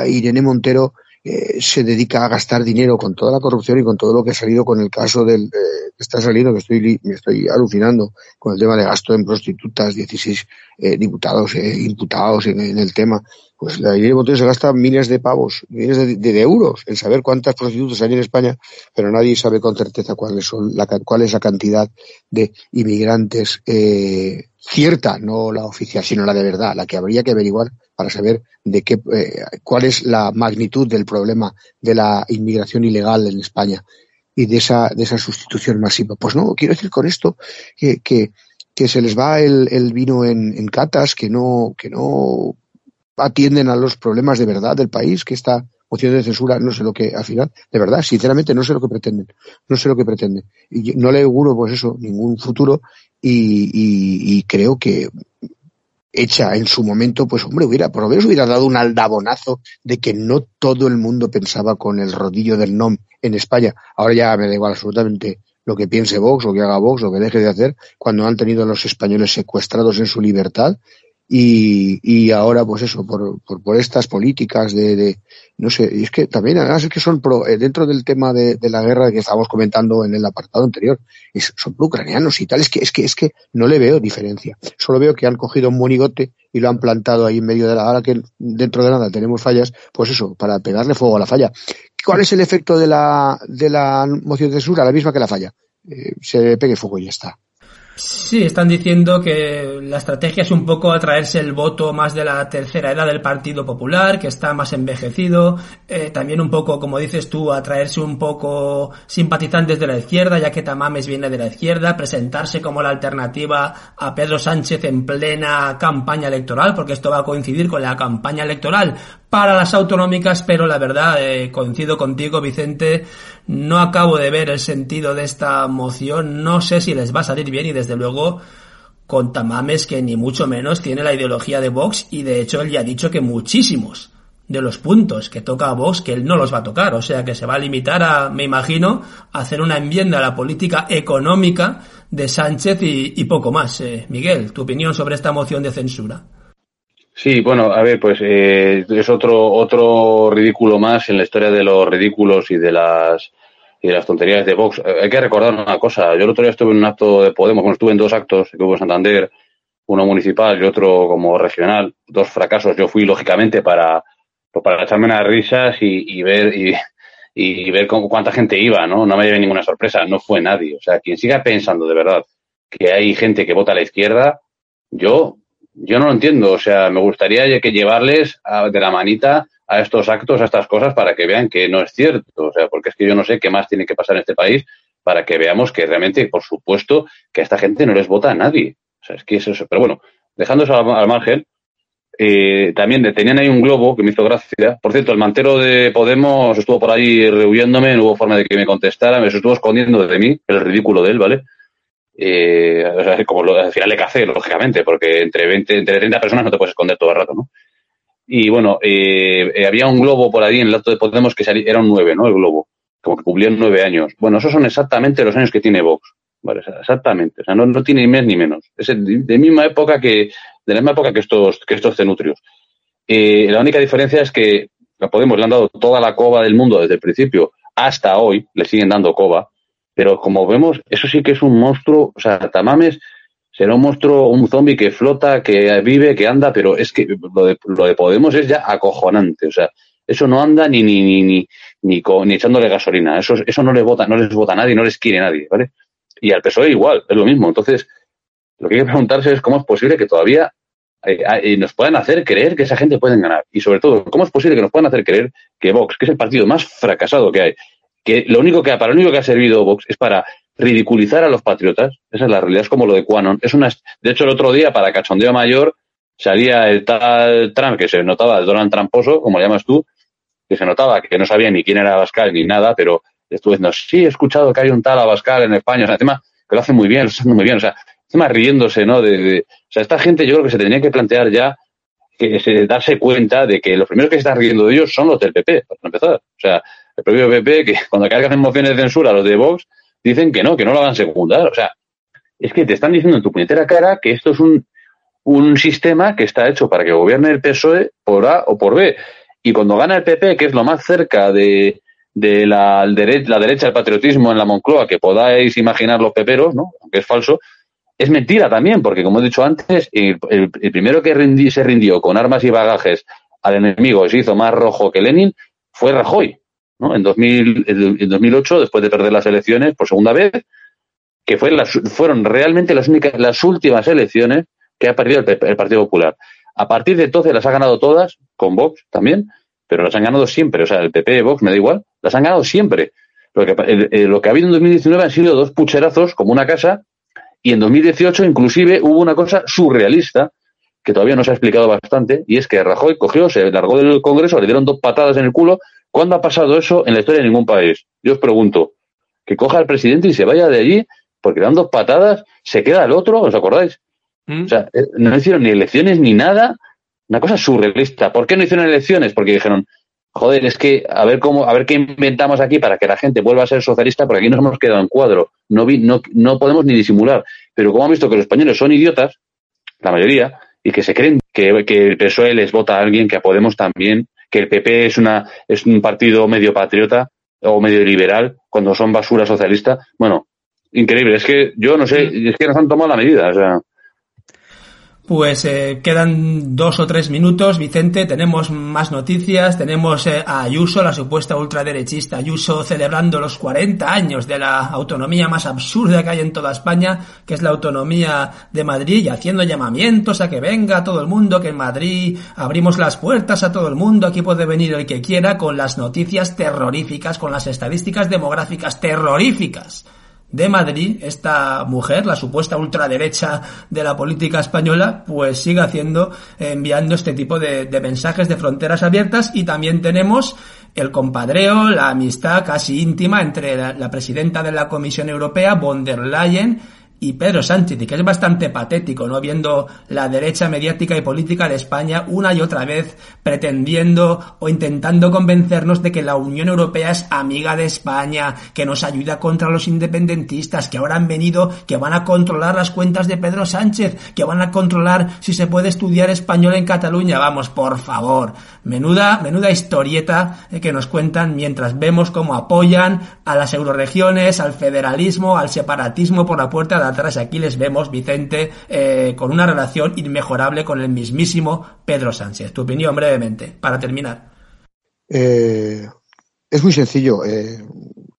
Irene Montero eh, se dedica a gastar dinero con toda la corrupción y con todo lo que ha salido con el caso del eh, está saliendo, que estoy, me estoy alucinando con el tema de gasto en prostitutas, 16 eh, diputados eh, imputados en, en, el tema. Pues la Irene Montero se gasta miles de pavos, miles de, de, de, euros en saber cuántas prostitutas hay en España, pero nadie sabe con certeza cuáles son, la, cuál es la cantidad de inmigrantes eh, cierta, no la oficial, sino la de verdad, la que habría que averiguar para saber de qué, eh, cuál es la magnitud del problema de la inmigración ilegal en España y de esa, de esa sustitución masiva. Pues no, quiero decir con esto que, que, se les va el, el vino en, en, catas, que no, que no atienden a los problemas de verdad del país, que esta moción de censura, no sé lo que, al final, de verdad, sinceramente, no sé lo que pretenden, no sé lo que pretenden. Y no le auguro, pues eso, ningún futuro, y, y, creo que hecha en su momento, pues hombre, hubiera, por lo menos hubiera dado un aldabonazo de que no todo el mundo pensaba con el rodillo del NOM en España. Ahora ya me da igual absolutamente lo que piense Vox, lo que haga Vox, lo que deje de hacer, cuando han tenido a los españoles secuestrados en su libertad y, y ahora pues eso, por, por, por estas políticas de, de, no sé, y es que también además es que son pro, eh, dentro del tema de, de, la guerra que estábamos comentando en el apartado anterior, es, son ucranianos y tal, es que, es que, es que no le veo diferencia. Solo veo que han cogido un monigote y lo han plantado ahí en medio de la, ahora que dentro de nada tenemos fallas, pues eso, para pegarle fuego a la falla. ¿Cuál es el efecto de la, de la moción de censura? La misma que la falla. Eh, se pegue fuego y ya está. Sí, están diciendo que la estrategia es un poco atraerse el voto más de la tercera edad del Partido Popular, que está más envejecido, eh, también un poco, como dices tú, atraerse un poco simpatizantes de la izquierda, ya que Tamames viene de la izquierda, presentarse como la alternativa a Pedro Sánchez en plena campaña electoral, porque esto va a coincidir con la campaña electoral para las autonómicas, pero la verdad, eh, coincido contigo, Vicente, no acabo de ver el sentido de esta moción, no sé si les va a salir bien y desde luego con Tamames que ni mucho menos tiene la ideología de Vox y de hecho él ya ha dicho que muchísimos de los puntos que toca a Vox que él no los va a tocar, o sea que se va a limitar a, me imagino, a hacer una enmienda a la política económica de Sánchez y, poco más. Eh, Miguel, tu opinión sobre esta moción de censura. Sí, bueno, a ver, pues eh, es otro otro ridículo más en la historia de los ridículos y de las y las tonterías de Vox. Eh, hay que recordar una cosa. Yo el otro día estuve en un acto de Podemos, bueno, estuve en dos actos que hubo en Santander, uno municipal y otro como regional, dos fracasos. Yo fui lógicamente para pues para echarme unas risas y, ver y, y ver con cuánta gente iba, ¿no? No me llevé ninguna sorpresa, no fue nadie. O sea, quien siga pensando de verdad que hay gente que vota a la izquierda, yo, yo no lo entiendo. O sea, me gustaría que llevarles de la manita a estos actos, a estas cosas, para que vean que no es cierto. O sea, porque es que yo no sé qué más tiene que pasar en este país para que veamos que realmente, por supuesto, que a esta gente no les vota a nadie. O sea, es que es eso. Pero bueno, dejando eso al margen, eh, también tenían ahí un globo que me hizo gracia. Por cierto, el mantero de Podemos estuvo por ahí rehuyéndome, no hubo forma de que me contestara, me estuvo escondiendo de mí, el ridículo de él, ¿vale? Eh, o sea, como lo, al final le cacé, lógicamente, porque entre 20, entre 30 personas no te puedes esconder todo el rato, ¿no? Y bueno, eh, eh, había un globo por ahí en el acto de Podemos que era un 9, ¿no? El globo, como que cumplía nueve años. Bueno, esos son exactamente los años que tiene Vox. Vale, exactamente. O sea, no, no tiene ni más ni menos. Es de misma época que, de la misma época que estos, que estos cenutrios. Eh, la única diferencia es que a Podemos le han dado toda la coba del mundo desde el principio hasta hoy, le siguen dando coba, pero como vemos, eso sí que es un monstruo, o sea, Tamames será un monstruo, un zombie que flota, que vive, que anda, pero es que lo de, Podemos es ya acojonante, o sea, eso no anda ni ni ni ni ni, echándole gasolina, eso eso no les vota, no les vota nadie, no les quiere nadie, ¿vale? Y al PSOE igual, es lo mismo. Entonces, lo que hay que preguntarse es cómo es posible que todavía eh, eh, nos puedan hacer creer que esa gente puede ganar. Y sobre todo, cómo es posible que nos puedan hacer creer que Vox, que es el partido más fracasado que hay, que lo único que, para lo único que ha servido Vox es para ridiculizar a los patriotas. Esa es la realidad, es como lo de Quanon. Es una, de hecho, el otro día, para cachondeo mayor, salía el tal Trump, que se notaba, el Donald Tramposo, como le llamas tú, que se notaba que no sabía ni quién era Abascal ni nada, pero estuve diciendo, sí, he escuchado que hay un tal Abascal en España, o sea, tema que lo hace muy bien, lo está haciendo muy bien, o sea, encima riéndose, ¿no? De, o sea, esta gente yo creo que se tendría que plantear ya que se, darse cuenta de que los primeros que se están riendo de ellos son los del PP, para empezar. O sea, el propio PP, que cuando cargan mociones de censura los de Vox, dicen que no, que no lo hagan secundar. O sea, es que te están diciendo en tu puñetera cara que esto es un, un sistema que está hecho para que gobierne el PSOE por A o por B. Y cuando gana el PP, que es lo más cerca de, de la, la derecha del patriotismo en la Moncloa que podáis imaginar los peperos, ¿no? aunque es falso, es mentira también, porque como he dicho antes, el, primero que se rindió con armas y bagajes al enemigo y se hizo más rojo que Lenin fue Rajoy, ¿no? En, 2000, en 2008, después de perder las elecciones por segunda vez, que fueron realmente las únicas, las últimas elecciones que ha perdido el, el Partido Popular. A partir de entonces las ha ganado todas, con Vox también, pero las han ganado siempre. O sea, el PP, Vox, me da igual, las han ganado siempre. Lo que, lo que ha habido en 2019 han sido dos pucherazos, como una casa, y en 2018 inclusive hubo una cosa surrealista, que todavía no se ha explicado bastante, y es que Rajoy cogió, se largó del Congreso, le dieron dos patadas en el culo. ¿Cuándo ha pasado eso en la historia de ningún país? Yo os pregunto, que coja al presidente y se vaya de allí, porque dan dos patadas, se queda el otro, ¿os acordáis? ¿Mm? O sea, eh, no hicieron ni elecciones ni nada, una cosa surrealista. ¿Por qué no hicieron elecciones? Porque dijeron, joder, es que a ver cómo, a ver qué inventamos aquí para que la gente vuelva a ser socialista, porque aquí nos hemos quedado en cuadro. No, no, no podemos ni disimular. Pero como han visto que los españoles son idiotas, la mayoría, y que se creen que, que el PSOE les vota a alguien, que a Podemos también, que el PP es una, es un partido medio patriota o medio liberal, cuando son basura socialista, bueno, increíble. Es que yo no sé, es que nos han tomado la medida, o sea. Pues eh, quedan dos o tres minutos, Vicente, tenemos más noticias, tenemos eh, a Ayuso, la supuesta ultraderechista Ayuso, celebrando los 40 años de la autonomía más absurda que hay en toda España, que es la autonomía de Madrid, y haciendo llamamientos a que venga todo el mundo, que en Madrid abrimos las puertas a todo el mundo, aquí puede venir el que quiera, con las noticias terroríficas, con las estadísticas demográficas terroríficas de Madrid, esta mujer, la supuesta ultraderecha de la política española, pues sigue haciendo, enviando este tipo de, mensajes de fronteras abiertas. Y también tenemos el compadreo, la amistad casi íntima entre la, presidenta de la Comisión Europea, von der Leyen, y Pedro Sánchez, y que es bastante patético, ¿no? Viendo la derecha mediática y política de España una y otra vez pretendiendo o intentando convencernos de que la Unión Europea es amiga de España, que nos ayuda contra los independentistas, que ahora han venido, que van a controlar las cuentas de Pedro Sánchez, que van a controlar si se puede estudiar español en Cataluña. Vamos, por favor. Menuda, menuda historieta eh, que nos cuentan mientras vemos cómo apoyan a las euroregiones, al federalismo, al separatismo por la puerta de atrás. Aquí les vemos, Vicente, eh, con una relación inmejorable con el mismísimo Pedro Sánchez. Tu opinión brevemente, para terminar. Eh, es muy sencillo. Eh,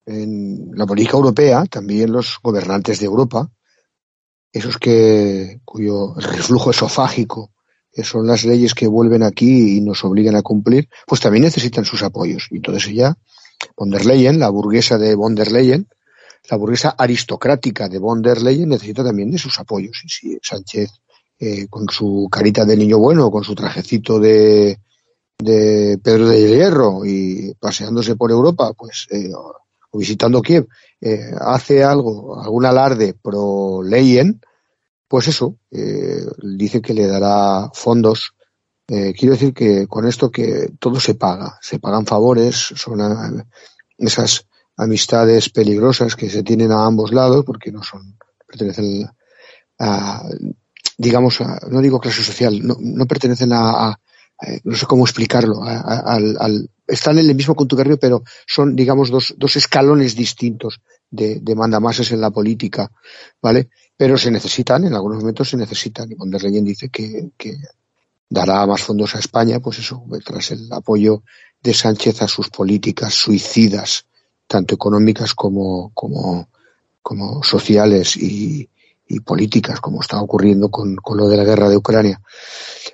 en la política europea, también los gobernantes de Europa, esos que cuyo reflujo esofágico son las leyes que vuelven aquí y nos obligan a cumplir, pues también necesitan sus apoyos. Y entonces ella, von der Leyen, la burguesa de von der Leyen, la burguesa aristocrática de von der Leyen necesita también de sus apoyos. Y si Sánchez, eh, con su carita de niño bueno, con su trajecito de, de Pedro de Hierro y paseándose por Europa, pues, eh, o visitando Kiev, eh, hace algo, algún alarde pro Leyen, pues eso, eh, dice que le dará fondos. Eh, quiero decir que con esto que todo se paga, se pagan favores, son esas amistades peligrosas que se tienen a ambos lados porque no son pertenecen a digamos a, no digo clase social no, no pertenecen a, a, no sé cómo explicarlo al, al, están en el mismo contubernio pero son digamos dos, dos escalones distintos de, de mandamases en la política vale pero se necesitan en algunos momentos se necesitan y der Leyen dice que dará más fondos a España pues eso tras el apoyo de Sánchez a sus políticas suicidas tanto económicas como, como, como sociales y, y, políticas, como está ocurriendo con, con, lo de la guerra de Ucrania.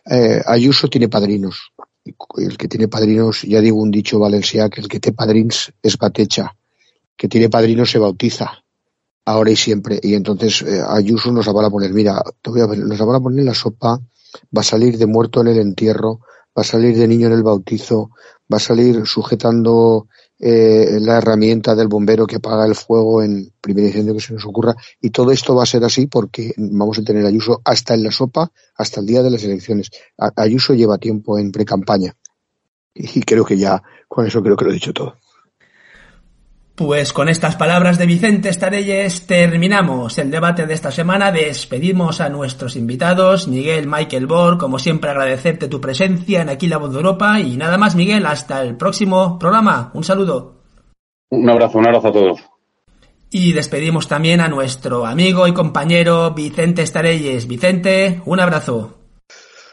Eh, Ayuso tiene padrinos. El que tiene padrinos, ya digo un dicho valencià, que el que tiene padrins es batecha. Que tiene padrinos se bautiza. Ahora y siempre. Y entonces eh, Ayuso nos la van a poner, mira, te voy a ver, nos la van a poner en la sopa, va a salir de muerto en el entierro, va a salir de niño en el bautizo, va a salir sujetando eh, la herramienta del bombero que apaga el fuego en primer incendio que se nos ocurra. Y todo esto va a ser así porque vamos a tener Ayuso hasta en la sopa, hasta el día de las elecciones. Ayuso lleva tiempo en pre-campaña. Y creo que ya, con eso creo que lo he dicho todo. Pues con estas palabras de Vicente Estarelles terminamos el debate de esta semana. Despedimos a nuestros invitados, Miguel Michael Bor, como siempre agradecerte tu presencia en Aquí la Voz de Europa y nada más Miguel, hasta el próximo programa. Un saludo. Un abrazo, un abrazo a todos. Y despedimos también a nuestro amigo y compañero Vicente Estarelles. Vicente, un abrazo.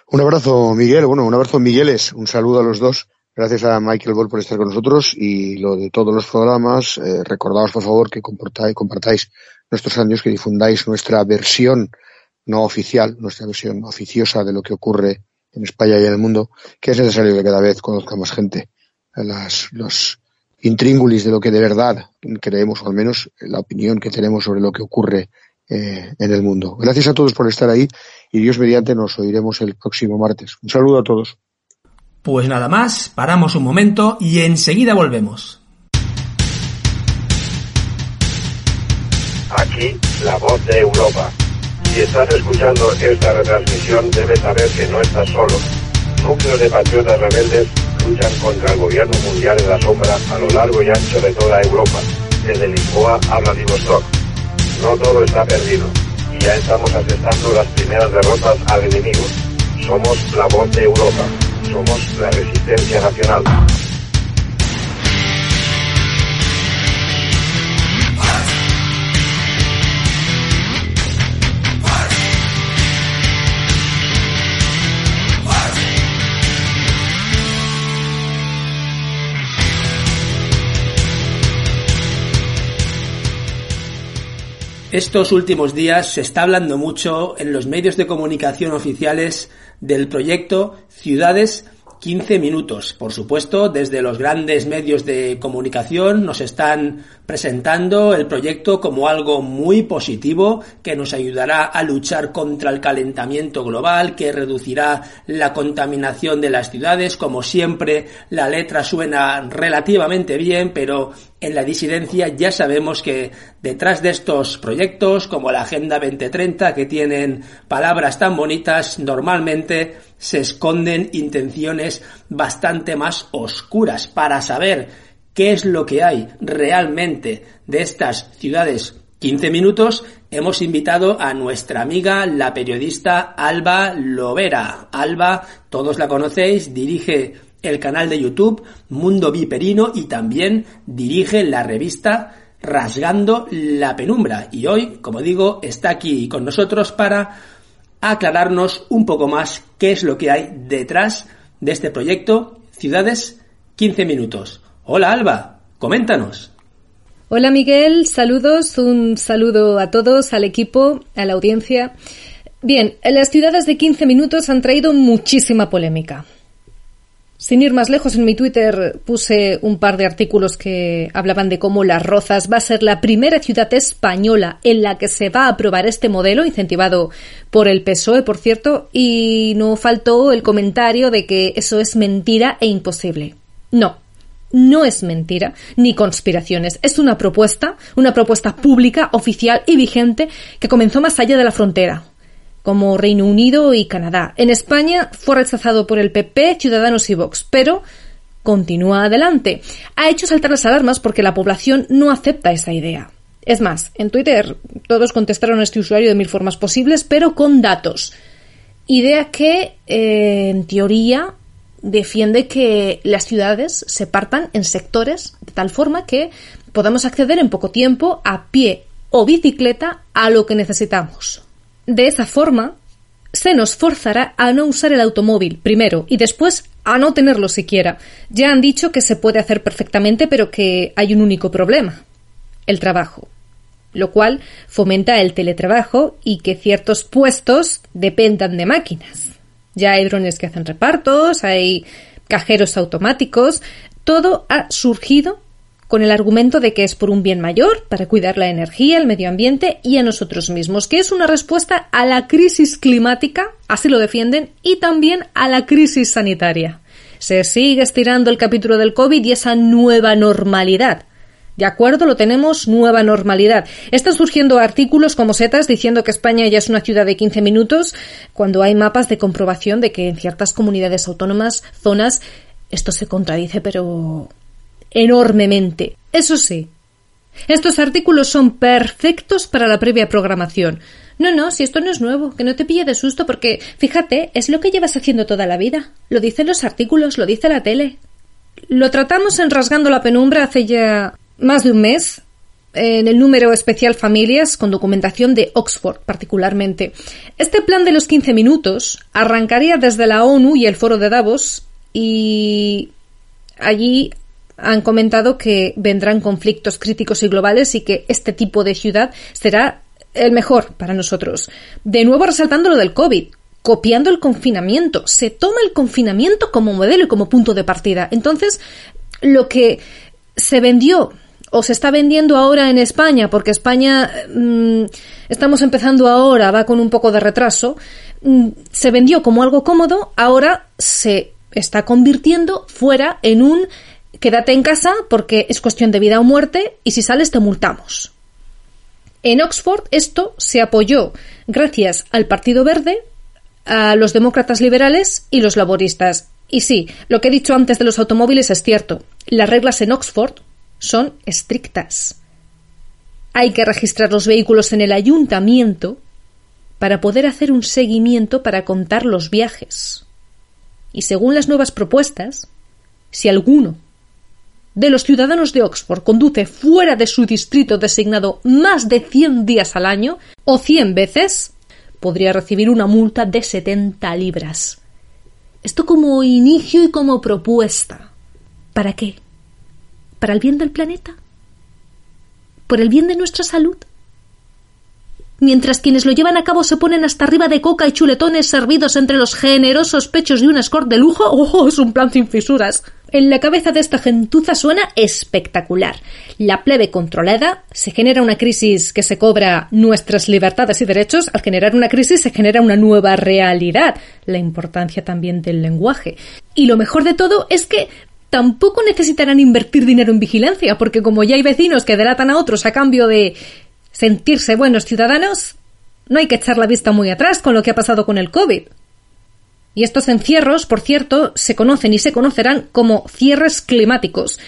Un abrazo, Miguel. Bueno, un abrazo, Migueles. Un saludo a los dos. Gracias a Michael Ball por estar con nosotros y lo de todos los programas. Eh, recordaos, por favor, que compartáis, nuestros años, que difundáis nuestra versión no oficial, nuestra versión oficiosa de lo que ocurre en España y en el mundo, que es necesario que cada vez conozca más gente las, los intríngulis de lo que de verdad creemos, o al menos la opinión que tenemos sobre lo que ocurre eh, en el mundo. Gracias a todos por estar ahí y Dios mediante nos oiremos el próximo martes. Un saludo a todos. Pues nada más, paramos un momento y enseguida volvemos. Aquí, la voz de Europa. Si estás escuchando esta retransmisión, debes saber que no estás solo. Núcleos de patriotas rebeldes luchan contra el gobierno mundial en la sombra a lo largo y ancho de toda Europa, desde Lisboa a Vladivostok. No todo está perdido, y ya estamos asestando las primeras derrotas al enemigo. Somos la voz de Europa somos la resistencia nacional. Estos últimos días se está hablando mucho en los medios de comunicación oficiales del proyecto Ciudades 15 minutos. Por supuesto, desde los grandes medios de comunicación nos están presentando el proyecto como algo muy positivo que nos ayudará a luchar contra el calentamiento global, que reducirá la contaminación de las ciudades. Como siempre, la letra suena relativamente bien, pero en la disidencia ya sabemos que detrás de estos proyectos, como la Agenda 2030, que tienen palabras tan bonitas, normalmente se esconden intenciones bastante más oscuras para saber qué es lo que hay realmente de estas ciudades 15 minutos hemos invitado a nuestra amiga, la periodista Alba Lovera. Alba, todos la conocéis, dirige el canal de YouTube Mundo Viperino y también dirige la revista Rasgando la Penumbra. Y hoy, como digo, está aquí con nosotros para aclararnos un poco más qué es lo que hay detrás de este proyecto Ciudades 15 Minutos. Hola Alba, coméntanos. Hola Miguel, saludos, un saludo a todos, al equipo, a la audiencia. Bien, las ciudades de 15 minutos han traído muchísima polémica. Sin ir más lejos, en mi Twitter puse un par de artículos que hablaban de cómo Las Rozas va a ser la primera ciudad española en la que se va a aprobar este modelo, incentivado por el PSOE, por cierto, y no faltó el comentario de que eso es mentira e imposible. No, no es mentira ni conspiraciones. Es una propuesta, una propuesta pública, oficial y vigente que comenzó más allá de la frontera como Reino Unido y Canadá. En España fue rechazado por el PP, Ciudadanos y Vox, pero continúa adelante. Ha hecho saltar las alarmas porque la población no acepta esa idea. Es más, en Twitter todos contestaron a este usuario de mil formas posibles, pero con datos. Idea que, eh, en teoría, defiende que las ciudades se partan en sectores de tal forma que podamos acceder en poco tiempo a pie o bicicleta a lo que necesitamos. De esa forma, se nos forzará a no usar el automóvil primero y después a no tenerlo siquiera. Ya han dicho que se puede hacer perfectamente, pero que hay un único problema el trabajo, lo cual fomenta el teletrabajo y que ciertos puestos dependan de máquinas. Ya hay drones que hacen repartos, hay cajeros automáticos, todo ha surgido con el argumento de que es por un bien mayor, para cuidar la energía, el medio ambiente y a nosotros mismos, que es una respuesta a la crisis climática, así lo defienden, y también a la crisis sanitaria. Se sigue estirando el capítulo del COVID y esa nueva normalidad. De acuerdo, lo tenemos nueva normalidad. Están surgiendo artículos como setas diciendo que España ya es una ciudad de 15 minutos, cuando hay mapas de comprobación de que en ciertas comunidades autónomas, zonas, esto se contradice, pero enormemente. Eso sí, estos artículos son perfectos para la previa programación. No, no, si esto no es nuevo, que no te pille de susto, porque, fíjate, es lo que llevas haciendo toda la vida. Lo dicen los artículos, lo dice la tele. Lo tratamos en Rasgando la Penumbra hace ya más de un mes, en el número especial Familias, con documentación de Oxford particularmente. Este plan de los 15 minutos arrancaría desde la ONU y el foro de Davos y allí han comentado que vendrán conflictos críticos y globales y que este tipo de ciudad será el mejor para nosotros. De nuevo resaltando lo del COVID, copiando el confinamiento. Se toma el confinamiento como modelo y como punto de partida. Entonces, lo que se vendió o se está vendiendo ahora en España, porque España mm, estamos empezando ahora, va con un poco de retraso, mm, se vendió como algo cómodo, ahora se está convirtiendo fuera en un quédate en casa porque es cuestión de vida o muerte y si sales te multamos. En Oxford esto se apoyó gracias al Partido Verde, a los demócratas liberales y los laboristas. Y sí, lo que he dicho antes de los automóviles es cierto. Las reglas en Oxford son estrictas. Hay que registrar los vehículos en el ayuntamiento para poder hacer un seguimiento para contar los viajes. Y según las nuevas propuestas, si alguno de los ciudadanos de Oxford conduce fuera de su distrito designado más de 100 días al año o 100 veces, podría recibir una multa de 70 libras. Esto como inicio y como propuesta. ¿Para qué? ¿Para el bien del planeta? ¿Por el bien de nuestra salud? Mientras quienes lo llevan a cabo se ponen hasta arriba de coca y chuletones servidos entre los generosos pechos de un escort de lujo, ¡oh! Es un plan sin fisuras. En la cabeza de esta gentuza suena espectacular. La plebe controlada, se genera una crisis que se cobra nuestras libertades y derechos, al generar una crisis se genera una nueva realidad, la importancia también del lenguaje. Y lo mejor de todo es que tampoco necesitarán invertir dinero en vigilancia, porque como ya hay vecinos que delatan a otros a cambio de sentirse buenos ciudadanos, no hay que echar la vista muy atrás con lo que ha pasado con el COVID. Y estos encierros, por cierto, se conocen y se conocerán como cierres climáticos.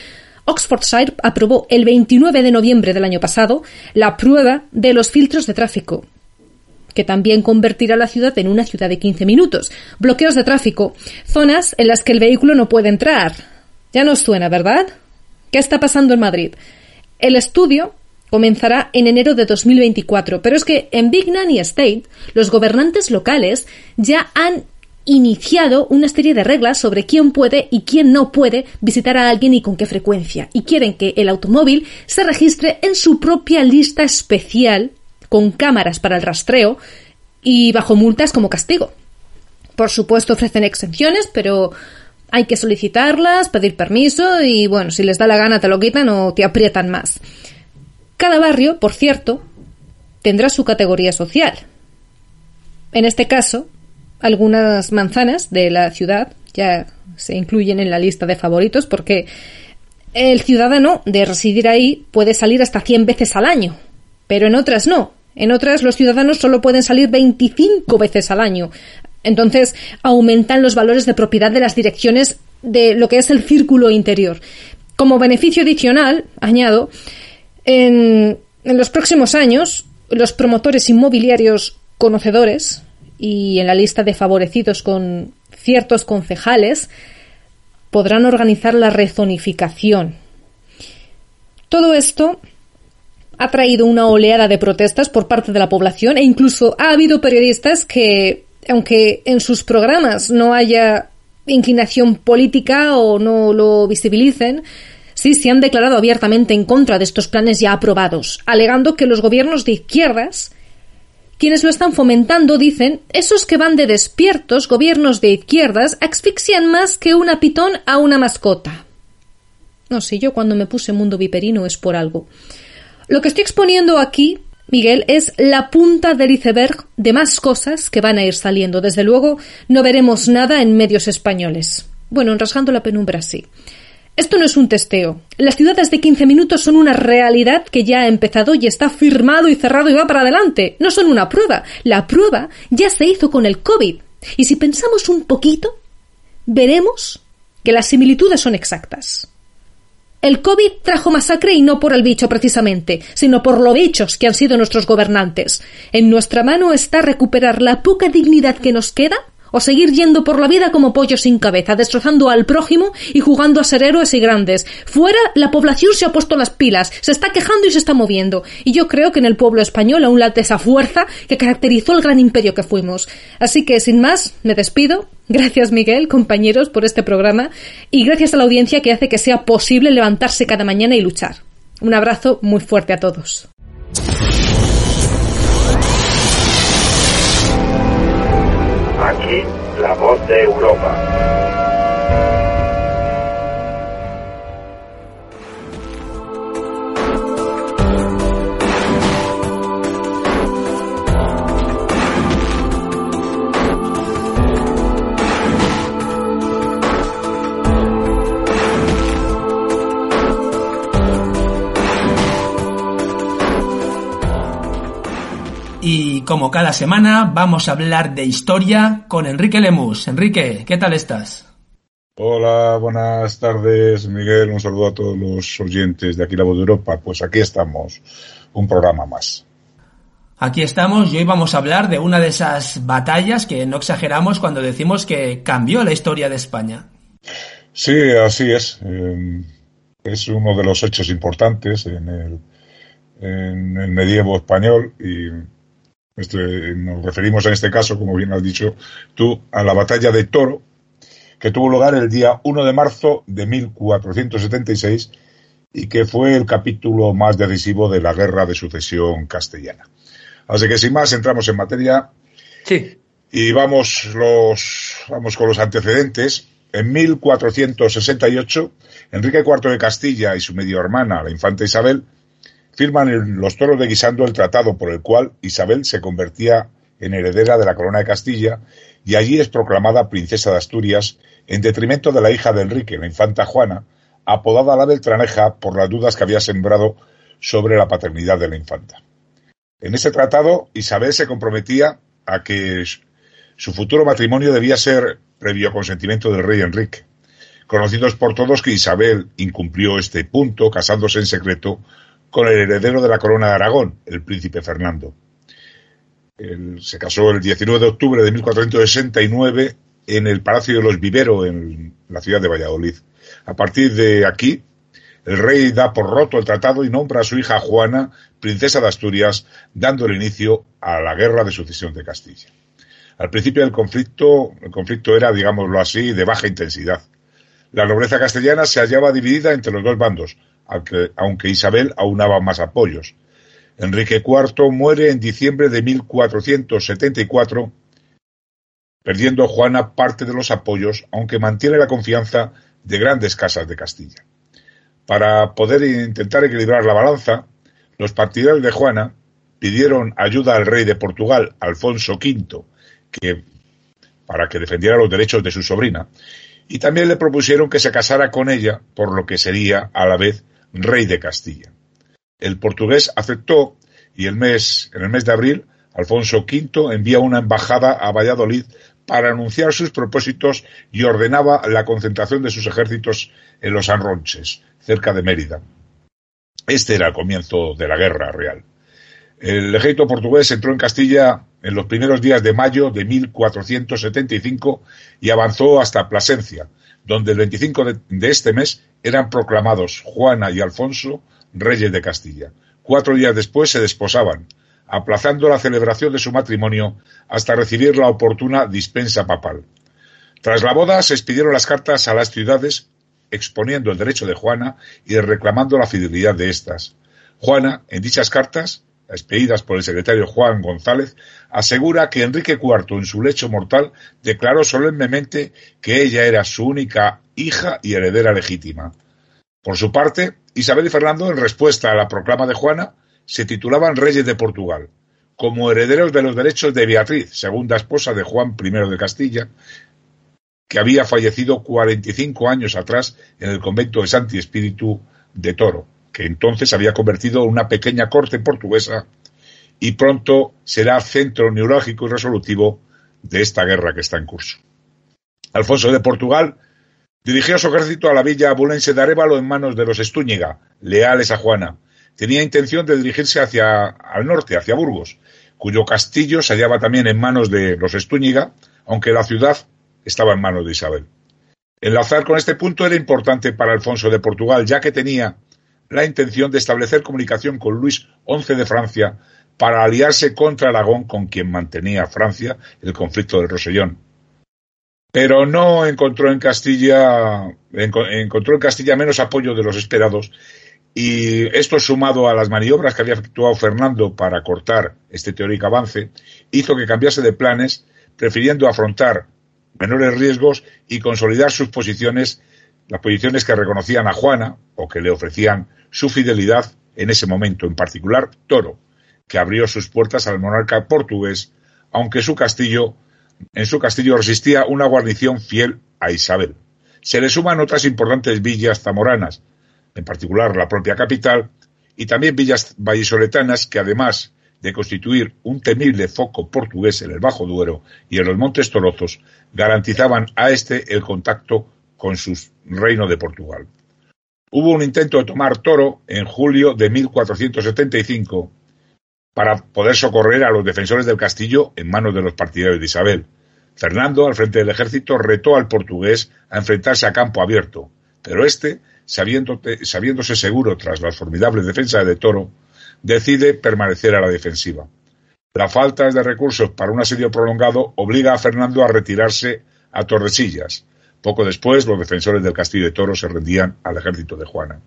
Oxfordshire aprobó el 29 de noviembre del año pasado la prueba de los filtros de tráfico, que también convertirá la ciudad en una ciudad de 15 minutos. Bloqueos de tráfico, zonas en las que el vehículo no puede entrar. Ya nos suena, ¿verdad? ¿Qué está pasando en Madrid? El estudio comenzará en enero de 2024, pero es que en Big Nanny State los gobernantes locales ya han iniciado una serie de reglas sobre quién puede y quién no puede visitar a alguien y con qué frecuencia, y quieren que el automóvil se registre en su propia lista especial con cámaras para el rastreo y bajo multas como castigo. Por supuesto ofrecen exenciones, pero hay que solicitarlas, pedir permiso y bueno, si les da la gana te lo quitan o te aprietan más. Cada barrio, por cierto, tendrá su categoría social. En este caso, algunas manzanas de la ciudad ya se incluyen en la lista de favoritos porque el ciudadano de residir ahí puede salir hasta 100 veces al año, pero en otras no. En otras los ciudadanos solo pueden salir 25 veces al año. Entonces aumentan los valores de propiedad de las direcciones de lo que es el círculo interior. Como beneficio adicional, añado, en, los próximos años, los promotores inmobiliarios conocedores y en la lista de favorecidos con ciertos concejales podrán organizar la rezonificación. Todo esto ha traído una oleada de protestas por parte de la población e incluso ha habido periodistas que, aunque en sus programas no haya inclinación política o no lo visibilicen, sí se han declarado abiertamente en contra de estos planes ya aprobados, alegando que los gobiernos de izquierdas quienes lo están fomentando dicen, esos que van de despiertos, gobiernos de izquierdas, asfixian más que una pitón a una mascota. No sé, yo cuando me puse mundo viperino es por algo. Lo que estoy exponiendo aquí, Miguel, es la punta del iceberg de más cosas que van a ir saliendo. Desde luego, no veremos nada en medios españoles. Bueno, en Rasgando la Penumbra sí. Esto no es un testeo. Las ciudades de 15 minutos son una realidad que ya ha empezado y está firmado y cerrado y va para adelante. No son una prueba. La prueba ya se hizo con el COVID. Y si pensamos un poquito, veremos que las similitudes son exactas. El COVID trajo masacre y no por el bicho precisamente, sino por lo bichos que han sido nuestros gobernantes. En nuestra mano está recuperar la poca dignidad que nos queda o seguir yendo por la vida como pollo sin cabeza, destrozando al prójimo y jugando a ser héroes y grandes. Fuera, la población se ha puesto las pilas, se está quejando y se está moviendo. Y yo creo que en el pueblo español aún late esa fuerza que caracterizó el gran imperio que fuimos. Así que, sin más, me despido. Gracias, Miguel, compañeros, por este programa. Y gracias a la audiencia que hace que sea posible levantarse cada mañana y luchar. Un abrazo muy fuerte a todos. Aquí, la voz de Europa. Y como cada semana vamos a hablar de historia con Enrique Lemus. Enrique, ¿qué tal estás? Hola, buenas tardes, Miguel. Un saludo a todos los oyentes de aquí La Voz de Europa. Pues aquí estamos, un programa más. Aquí estamos y hoy vamos a hablar de una de esas batallas que no exageramos cuando decimos que cambió la historia de España. Sí, así es. Eh, es uno de los hechos importantes en el, en el medievo español y este, nos referimos en este caso, como bien has dicho tú, a la batalla de Toro, que tuvo lugar el día 1 de marzo de 1476 y que fue el capítulo más decisivo de la guerra de sucesión castellana. Así que sin más entramos en materia. Sí. Y vamos, los, vamos con los antecedentes. En 1468, Enrique IV de Castilla y su medio hermana, la infanta Isabel, firman los toros de Guisando el tratado por el cual Isabel se convertía en heredera de la corona de Castilla y allí es proclamada princesa de Asturias en detrimento de la hija de Enrique, la infanta Juana, apodada la Beltraneja por las dudas que había sembrado sobre la paternidad de la infanta. En ese tratado, Isabel se comprometía a que su futuro matrimonio debía ser previo consentimiento del rey Enrique, conocidos por todos que Isabel incumplió este punto casándose en secreto con el heredero de la corona de Aragón, el príncipe Fernando. Se casó el 19 de octubre de 1469 en el Palacio de los Vivero, en la ciudad de Valladolid. A partir de aquí, el rey da por roto el tratado y nombra a su hija Juana, princesa de Asturias, dándole inicio a la guerra de sucesión de Castilla. Al principio del conflicto, el conflicto era, digámoslo así, de baja intensidad. La nobleza castellana se hallaba dividida entre los dos bandos, aunque, Isabel aunaba más apoyos. Enrique IV muere en diciembre de 1474, perdiendo Juana parte de los apoyos, aunque mantiene la confianza de grandes casas de Castilla. Para poder intentar equilibrar la balanza, los partidarios de Juana pidieron ayuda al rey de Portugal, Alfonso V, que, para que defendiera los derechos de su sobrina, y también le propusieron que se casara con ella, por lo que sería a la vez rey de Castilla. El portugués aceptó y el mes, en el mes de abril Alfonso V envía una embajada a Valladolid para anunciar sus propósitos y ordenaba la concentración de sus ejércitos en los Anronches, cerca de Mérida. Este era el comienzo de la guerra real. El ejército portugués entró en Castilla en los primeros días de mayo de 1475 y avanzó hasta Plasencia, donde el 25 de, este mes eran proclamados Juana y Alfonso reyes de Castilla. Cuatro días después se desposaban, aplazando la celebración de su matrimonio hasta recibir la oportuna dispensa papal. Tras la boda se expidieron las cartas a las ciudades exponiendo el derecho de Juana y reclamando la fidelidad de éstas. Juana, en dichas cartas, expedidas por el secretario Juan González, asegura que Enrique IV en su lecho mortal declaró solemnemente que ella era su única hija y heredera legítima. Por su parte, Isabel y Fernando, en respuesta a la proclama de Juana, se titulaban reyes de Portugal, como herederos de los derechos de Beatriz, segunda esposa de Juan I de Castilla, que había fallecido 45 años atrás en el convento de Santi Espíritu de Toro que entonces había convertido en una pequeña corte portuguesa y pronto será centro neurálgico y resolutivo de esta guerra que está en curso. Alfonso de Portugal dirigió su ejército a la villa abulense de Arevalo en manos de los Estúñiga, leales a Juana. Tenía intención de dirigirse hacia al norte, hacia Burgos, cuyo castillo se hallaba también en manos de los Estúñiga, aunque la ciudad estaba en manos de Isabel. Enlazar con este punto era importante para Alfonso de Portugal, ya que tenía la intención de establecer comunicación con Luis XI de Francia para aliarse contra Aragón, con quien mantenía Francia el conflicto del Rosellón. Pero no encontró en Castilla, encontró en Castilla menos apoyo de los esperados y esto sumado a las maniobras que había efectuado Fernando para cortar este teórico avance, hizo que cambiase de planes, prefiriendo afrontar menores riesgos y consolidar sus posiciones, las posiciones que reconocían a Juana o que le ofrecían su fidelidad en ese momento, en particular Toro, que abrió sus puertas al monarca portugués, aunque su castillo, en su castillo resistía una guarnición fiel a Isabel. Se le suman otras importantes villas zamoranas, en particular la propia capital, y también villas vallisoletanas que además de constituir un temible foco portugués en el Bajo Duero y en los Montes Torozos, garantizaban a este el contacto con su reino de Portugal. Hubo un intento de tomar Toro en julio de 1475 para poder socorrer a los defensores del castillo en manos de los partidarios de Isabel. Fernando, al frente del ejército, retó al portugués a enfrentarse a campo abierto, pero este, sabiéndose seguro tras las formidables defensas de Toro, decide permanecer a la defensiva. La falta de recursos para un asedio prolongado obliga a Fernando a retirarse a Tordesillas, poco después, los defensores del castillo de Toro se rendían al ejército de Juana.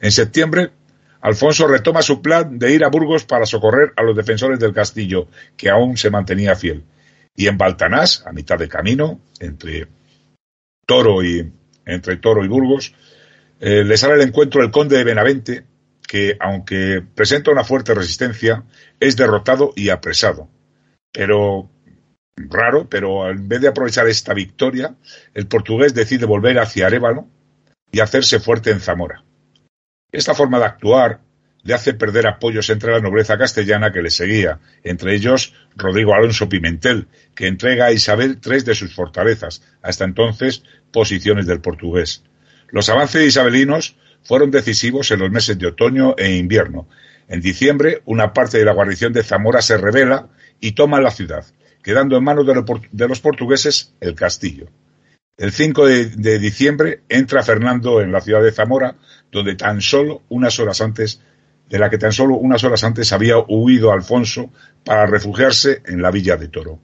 En septiembre, Alfonso retoma su plan de ir a Burgos para socorrer a los defensores del castillo, que aún se mantenía fiel. Y en Baltanás, a mitad de camino, entre Toro y, entre Toro y Burgos, eh, le sale al encuentro el conde de Benavente, que, aunque presenta una fuerte resistencia, es derrotado y apresado. Pero raro, pero en vez de aprovechar esta victoria, el portugués decide volver hacia Arevalo y hacerse fuerte en Zamora. Esta forma de actuar le hace perder apoyos entre la nobleza castellana que le seguía, entre ellos Rodrigo Alonso Pimentel, que entrega a Isabel tres de sus fortalezas, hasta entonces posiciones del portugués. Los avances isabelinos fueron decisivos en los meses de otoño e invierno. En diciembre, una parte de la guarnición de Zamora se revela y toma la ciudad, quedando en manos de los portugueses el castillo. El 5 de, diciembre entra Fernando en la ciudad de Zamora, donde tan solo unas horas antes, de la que tan solo unas horas antes había huido Alfonso para refugiarse en la villa de Toro.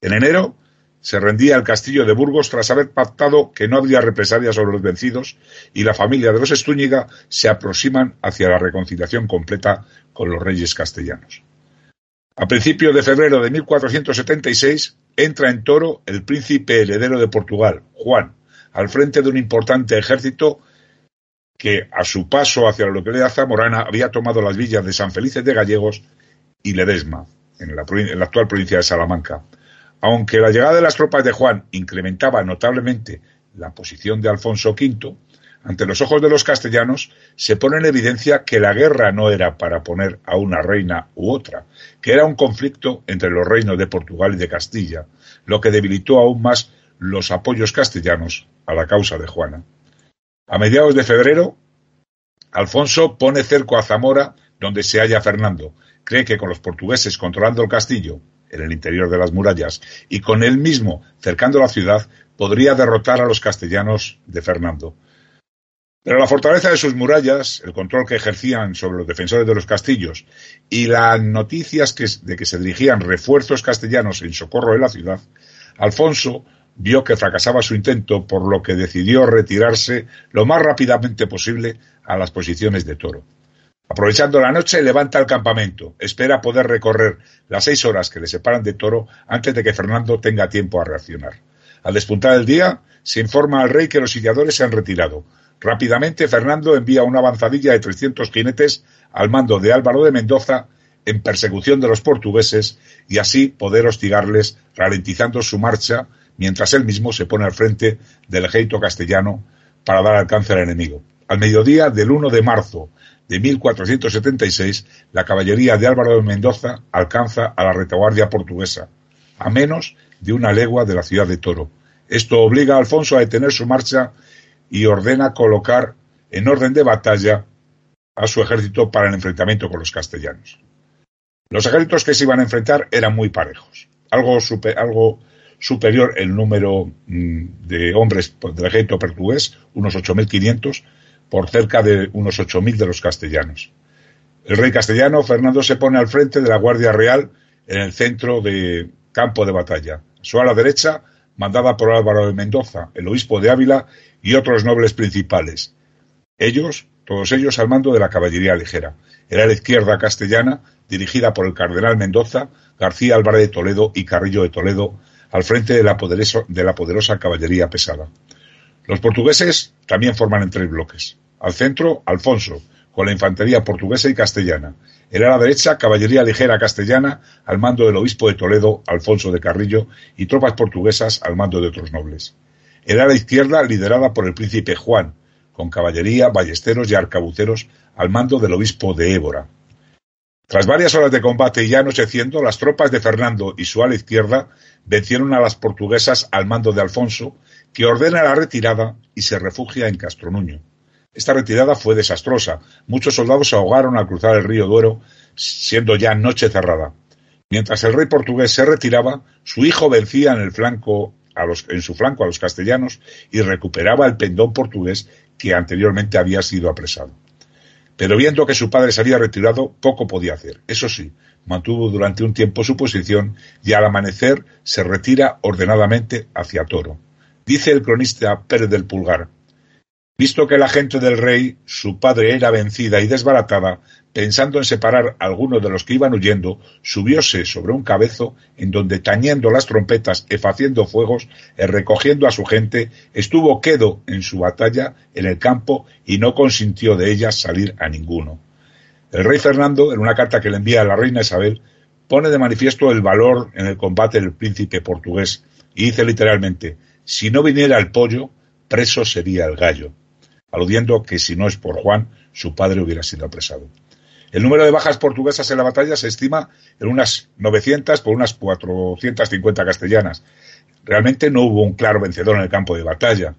En enero se rendía al castillo de Burgos tras haber pactado que no habría represalias sobre los vencidos y la familia de los Estúñiga se aproximan hacia la reconciliación completa con los reyes castellanos. A principios de febrero de 1476 entra en Toro el príncipe heredero de Portugal, Juan, al frente de un importante ejército que a su paso hacia la localidad zamorana había tomado las villas de San Felices de Gallegos y Ledesma, en la, actual provincia de Salamanca. Aunque la llegada de las tropas de Juan incrementaba notablemente la posición de Alfonso V, ante los ojos de los castellanos se pone en evidencia que la guerra no era para poner a una reina u otra, que era un conflicto entre los reinos de Portugal y de Castilla, lo que debilitó aún más los apoyos castellanos a la causa de Juana. A mediados de febrero, Alfonso pone cerco a Zamora, donde se halla Fernando. Cree que con los portugueses controlando el castillo, en el interior de las murallas, y con él mismo cercando la ciudad, podría derrotar a los castellanos de Fernando. Pero la fortaleza de sus murallas, el control que ejercían sobre los defensores de los castillos y las noticias de que se dirigían refuerzos castellanos en socorro de la ciudad, Alfonso vio que fracasaba su intento, por lo que decidió retirarse lo más rápidamente posible a las posiciones de Toro. Aprovechando la noche, levanta el campamento. Espera poder recorrer las seis horas que le separan de Toro antes de que Fernando tenga tiempo a reaccionar. Al despuntar el día, se informa al rey que los sitiadores se han retirado, Rápidamente, Fernando envía una avanzadilla de 300 jinetes al mando de Álvaro de Mendoza en persecución de los portugueses y así poder hostigarles ralentizando su marcha mientras él mismo se pone al frente del ejército castellano para dar alcance al enemigo. Al mediodía del 1 de marzo de 1476, la caballería de Álvaro de Mendoza alcanza a la retaguardia portuguesa, a menos de una legua de la ciudad de Toro. Esto obliga a Alfonso a detener su marcha y ordena colocar en orden de batalla a su ejército para el enfrentamiento con los castellanos. Los ejércitos que se iban a enfrentar eran muy parejos, algo, algo superior el número mm, de hombres del ejército portugués, unos 8.500, por cerca de unos 8.000 de los castellanos. El rey castellano Fernando se pone al frente de la Guardia Real en el centro de campo de batalla. Su ala derecha mandada por Álvaro de Mendoza, el obispo de Ávila y otros nobles principales. Ellos, todos ellos al mando de la caballería ligera. Era la izquierda castellana, dirigida por el cardenal Mendoza, García Álvarez de Toledo y Carrillo de Toledo, al frente de la, de la poderosa caballería pesada. Los portugueses también forman en tres bloques. Al centro, Alfonso, con la infantería portuguesa y castellana. El la derecha, caballería ligera castellana, al mando del obispo de Toledo, Alfonso de Carrillo, y tropas portuguesas al mando de otros nobles. El la izquierda, liderada por el príncipe Juan, con caballería, ballesteros y arcabuceros al mando del obispo de Évora. Tras varias horas de combate y ya anocheciendo, las tropas de Fernando y su ala izquierda vencieron a las portuguesas al mando de Alfonso, que ordena la retirada y se refugia en Castronuño. Esta retirada fue desastrosa. Muchos soldados se ahogaron al cruzar el río Duero, siendo ya noche cerrada. Mientras el rey portugués se retiraba, su hijo vencía en su flanco a los castellanos y recuperaba el pendón portugués que anteriormente había sido apresado. Pero viendo que su padre se había retirado, poco podía hacer. Eso sí, mantuvo durante un tiempo su posición y al amanecer se retira ordenadamente hacia Toro. Dice el cronista Pérez del Pulgar, Visto que la gente del rey, su padre, era vencida y desbaratada, pensando en separar a algunos de los que iban huyendo, subióse sobre un cabezo en donde tañendo las trompetas e faciendo fuegos, e recogiendo a su gente, estuvo quedo en su batalla en el campo y no consintió de ella salir a ninguno. El rey Fernando, en una carta que le envía a la reina Isabel, pone de manifiesto el valor en el combate del príncipe portugués y dice literalmente, si no viniera el pollo, preso sería el gallo, aludiendo que si no es por Juan, su padre hubiera sido apresado. El número de bajas portuguesas en la batalla se estima en unas 900 por unas 450 castellanas. Realmente no hubo un claro vencedor en el campo de batalla,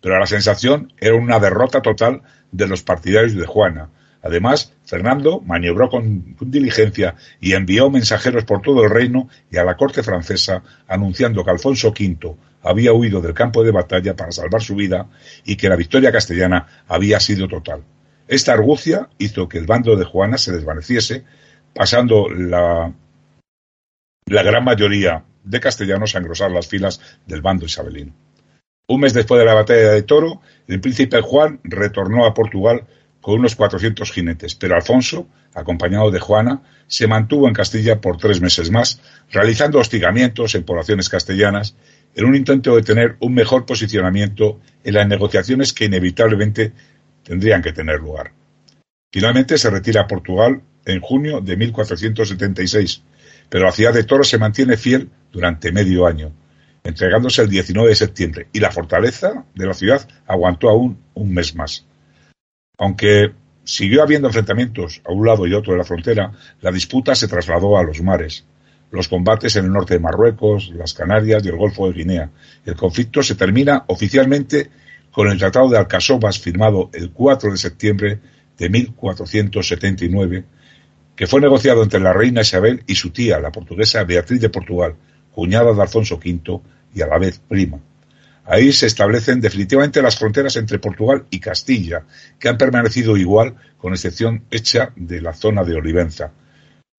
pero la sensación era una derrota total de los partidarios de Juana. Además, Fernando maniobró con, diligencia y envió mensajeros por todo el reino y a la corte francesa anunciando que Alfonso V había huido del campo de batalla para salvar su vida y que la victoria castellana había sido total. Esta argucia hizo que el bando de Juana se desvaneciese, pasando la, la gran mayoría de castellanos a engrosar las filas del bando isabelino. Un mes después de la batalla de Toro, el príncipe Juan retornó a Portugal con unos 400 jinetes, pero Alfonso, acompañado de Juana, se mantuvo en Castilla por tres meses más, realizando hostigamientos en poblaciones castellanas, en un intento de tener un mejor posicionamiento en las negociaciones que inevitablemente tendrían que tener lugar. Finalmente se retira a Portugal en junio de 1476, pero la ciudad de Toro se mantiene fiel durante medio año entregándose el 19 de septiembre, y la fortaleza de la ciudad aguantó aún un mes más. Aunque siguió habiendo enfrentamientos a un lado y otro de la frontera, la disputa se trasladó a los mares. Los combates en el norte de Marruecos, las Canarias y el Golfo de Guinea. El conflicto se termina oficialmente con el Tratado de Alcasobas firmado el 4 de septiembre de 1479, que fue negociado entre la reina Isabel y su tía, la portuguesa Beatriz de Portugal, cuñada de Alfonso V y a la vez prima. Ahí se establecen definitivamente las fronteras entre Portugal y Castilla, que han permanecido igual, con excepción hecha de la zona de Olivenza.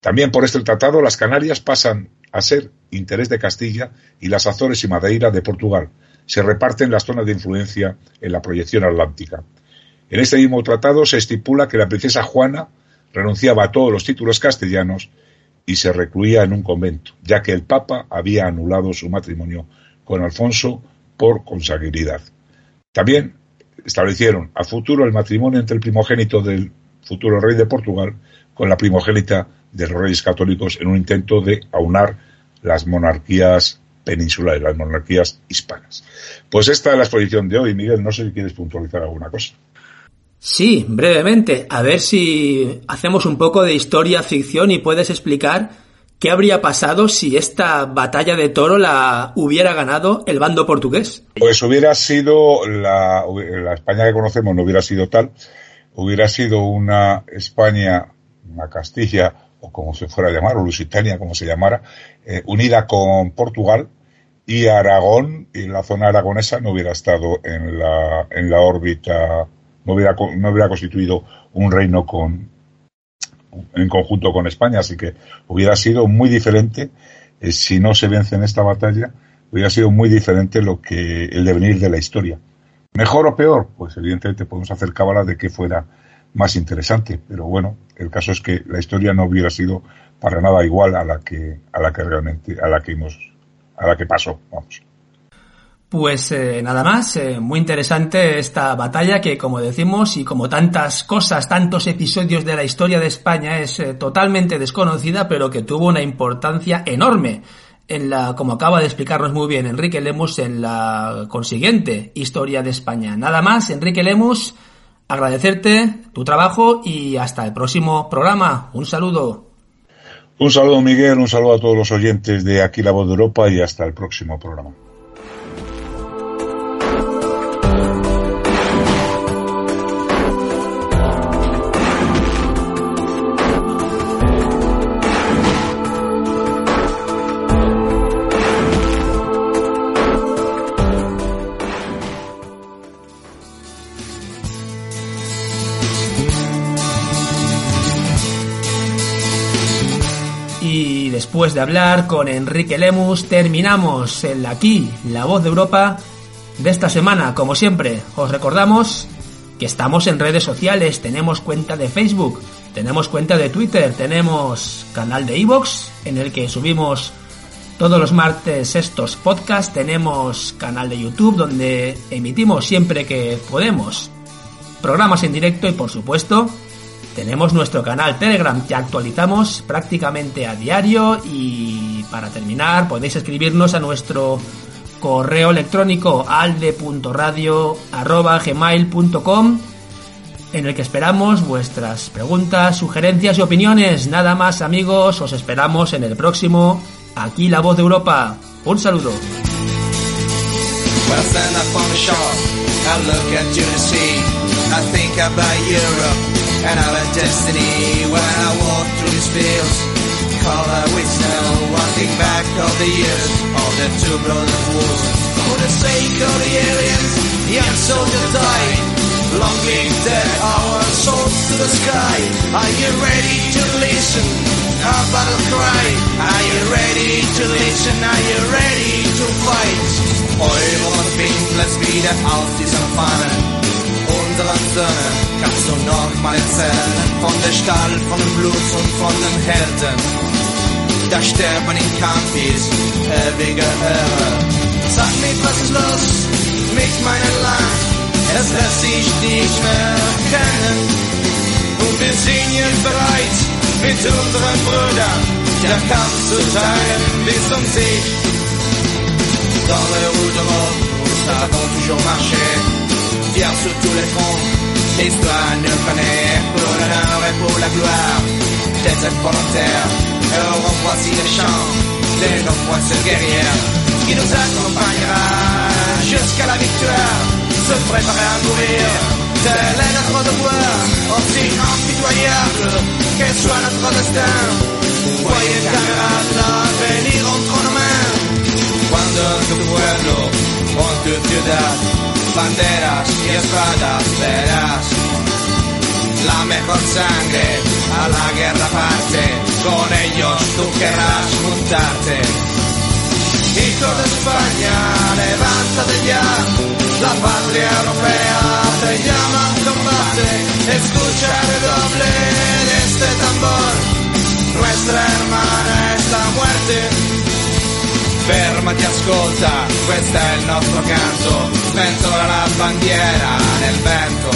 También por este tratado las Canarias pasan a ser interés de Castilla y las Azores y Madeira de Portugal. Se reparten las zonas de influencia en la proyección atlántica. En este mismo tratado se estipula que la princesa Juana renunciaba a todos los títulos castellanos y se recluía en un convento, ya que el Papa había anulado su matrimonio con Alfonso por consanguinidad. También establecieron a futuro el matrimonio entre el primogénito del futuro rey de Portugal con la primogénita de los reyes católicos en un intento de aunar las monarquías peninsulares, las monarquías hispanas. Pues esta es la exposición de hoy, Miguel. No sé si quieres puntualizar alguna cosa. Sí, brevemente. A ver si hacemos un poco de historia ficción y puedes explicar qué habría pasado si esta batalla de Toro la hubiera ganado el bando portugués. Pues hubiera sido la, la España que conocemos no hubiera sido tal, hubiera sido una España, una Castilla o como se fuera a llamar, o Lusitania, como se llamara, eh, unida con Portugal y Aragón y la zona aragonesa no hubiera estado en la, en la órbita no hubiera, no hubiera constituido un reino con, en conjunto con España, así que hubiera sido muy diferente eh, si no se vence en esta batalla, hubiera sido muy diferente lo que el devenir de la historia. Mejor o peor, pues evidentemente podemos hacer cábala de que fuera más interesante, pero bueno, el caso es que la historia no hubiera sido para nada igual a la que a la que realmente a la que hemos a la que pasó, vamos. Pues eh, nada más, eh, muy interesante esta batalla que como decimos y como tantas cosas, tantos episodios de la historia de España es eh, totalmente desconocida pero que tuvo una importancia enorme en la, como acaba de explicarnos muy bien Enrique Lemus, en la consiguiente historia de España. Nada más, Enrique Lemus, agradecerte tu trabajo y hasta el próximo programa. Un saludo. Un saludo Miguel, un saludo a todos los oyentes de Aquí la Voz de Europa y hasta el próximo programa. Después de hablar con Enrique Lemus, terminamos el aquí, la voz de Europa de esta semana. Como siempre, os recordamos que estamos en redes sociales, tenemos cuenta de Facebook, tenemos cuenta de Twitter, tenemos canal de Evox en el que subimos todos los martes estos podcasts, tenemos canal de YouTube donde emitimos siempre que podemos. Programas en directo y por supuesto tenemos nuestro canal Telegram que actualizamos prácticamente a diario y para terminar podéis escribirnos a nuestro correo electrónico alde.radio.gmail.com en el que esperamos vuestras preguntas, sugerencias y opiniones. Nada más amigos, os esperamos en el próximo Aquí la voz de Europa. Un saludo. On the and our destiny. When I walk through these fields, color with snow, walking back all the years of the two brothers wars. For the sake of the aliens, young soldiers died. Longing their our souls to the sky. Are you ready to listen? Our battle cry. Are you ready to listen? Are you ready to fight? Eure und Winkler wieder aus diesem Pfannen. Söhne kannst du noch mal erzählen. Von der Stahl, von dem Blut und von den Helden. Da sterben in Kampis ewige Ehre. Sag mir, was ist los mit meinem Land? Es lässt sich nicht mehr kennen. Und wir sind jetzt bereit, mit unseren Brüdern der Kampf zu teilen bis zum Sieg. Dans les rues d'Europe, nous avons toujours marché, fiers sur tous les fronts. L'histoire nous connaît pour l'honneur et pour la gloire des aides volontaires. On voici les de nos poissons guerrières qui nous accompagnera jusqu'à la victoire. Se préparer à mourir, tel est notre devoir, aussi impitoyable que soit notre destin. Voyez camarades, l'avenir entre nos mains. Cuando tu pueblo, con tu ciudad, banderas y espadas verás. La mejor sangre a la guerra parte, con ellos tú querrás juntarte. Hijo de España, levántate ya, la patria europea te llama al combate, escucha el redoble de este tambor, nuestra hermana es la muerte. Fermati, ascolta, questo è il nostro canto, sventola la bandiera nel vento.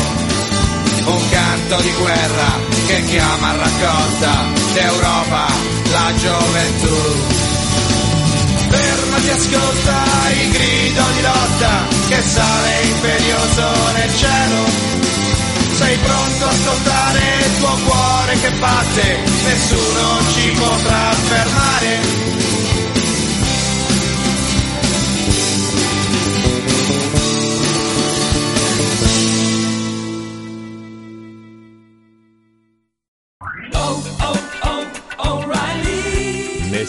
Un canto di guerra che chiama a raccolta d'Europa la gioventù. Fermati, ascolta il grido di lotta che sale imperioso nel cielo. Sei pronto a ascoltare il tuo cuore che batte, nessuno ci potrà fermare.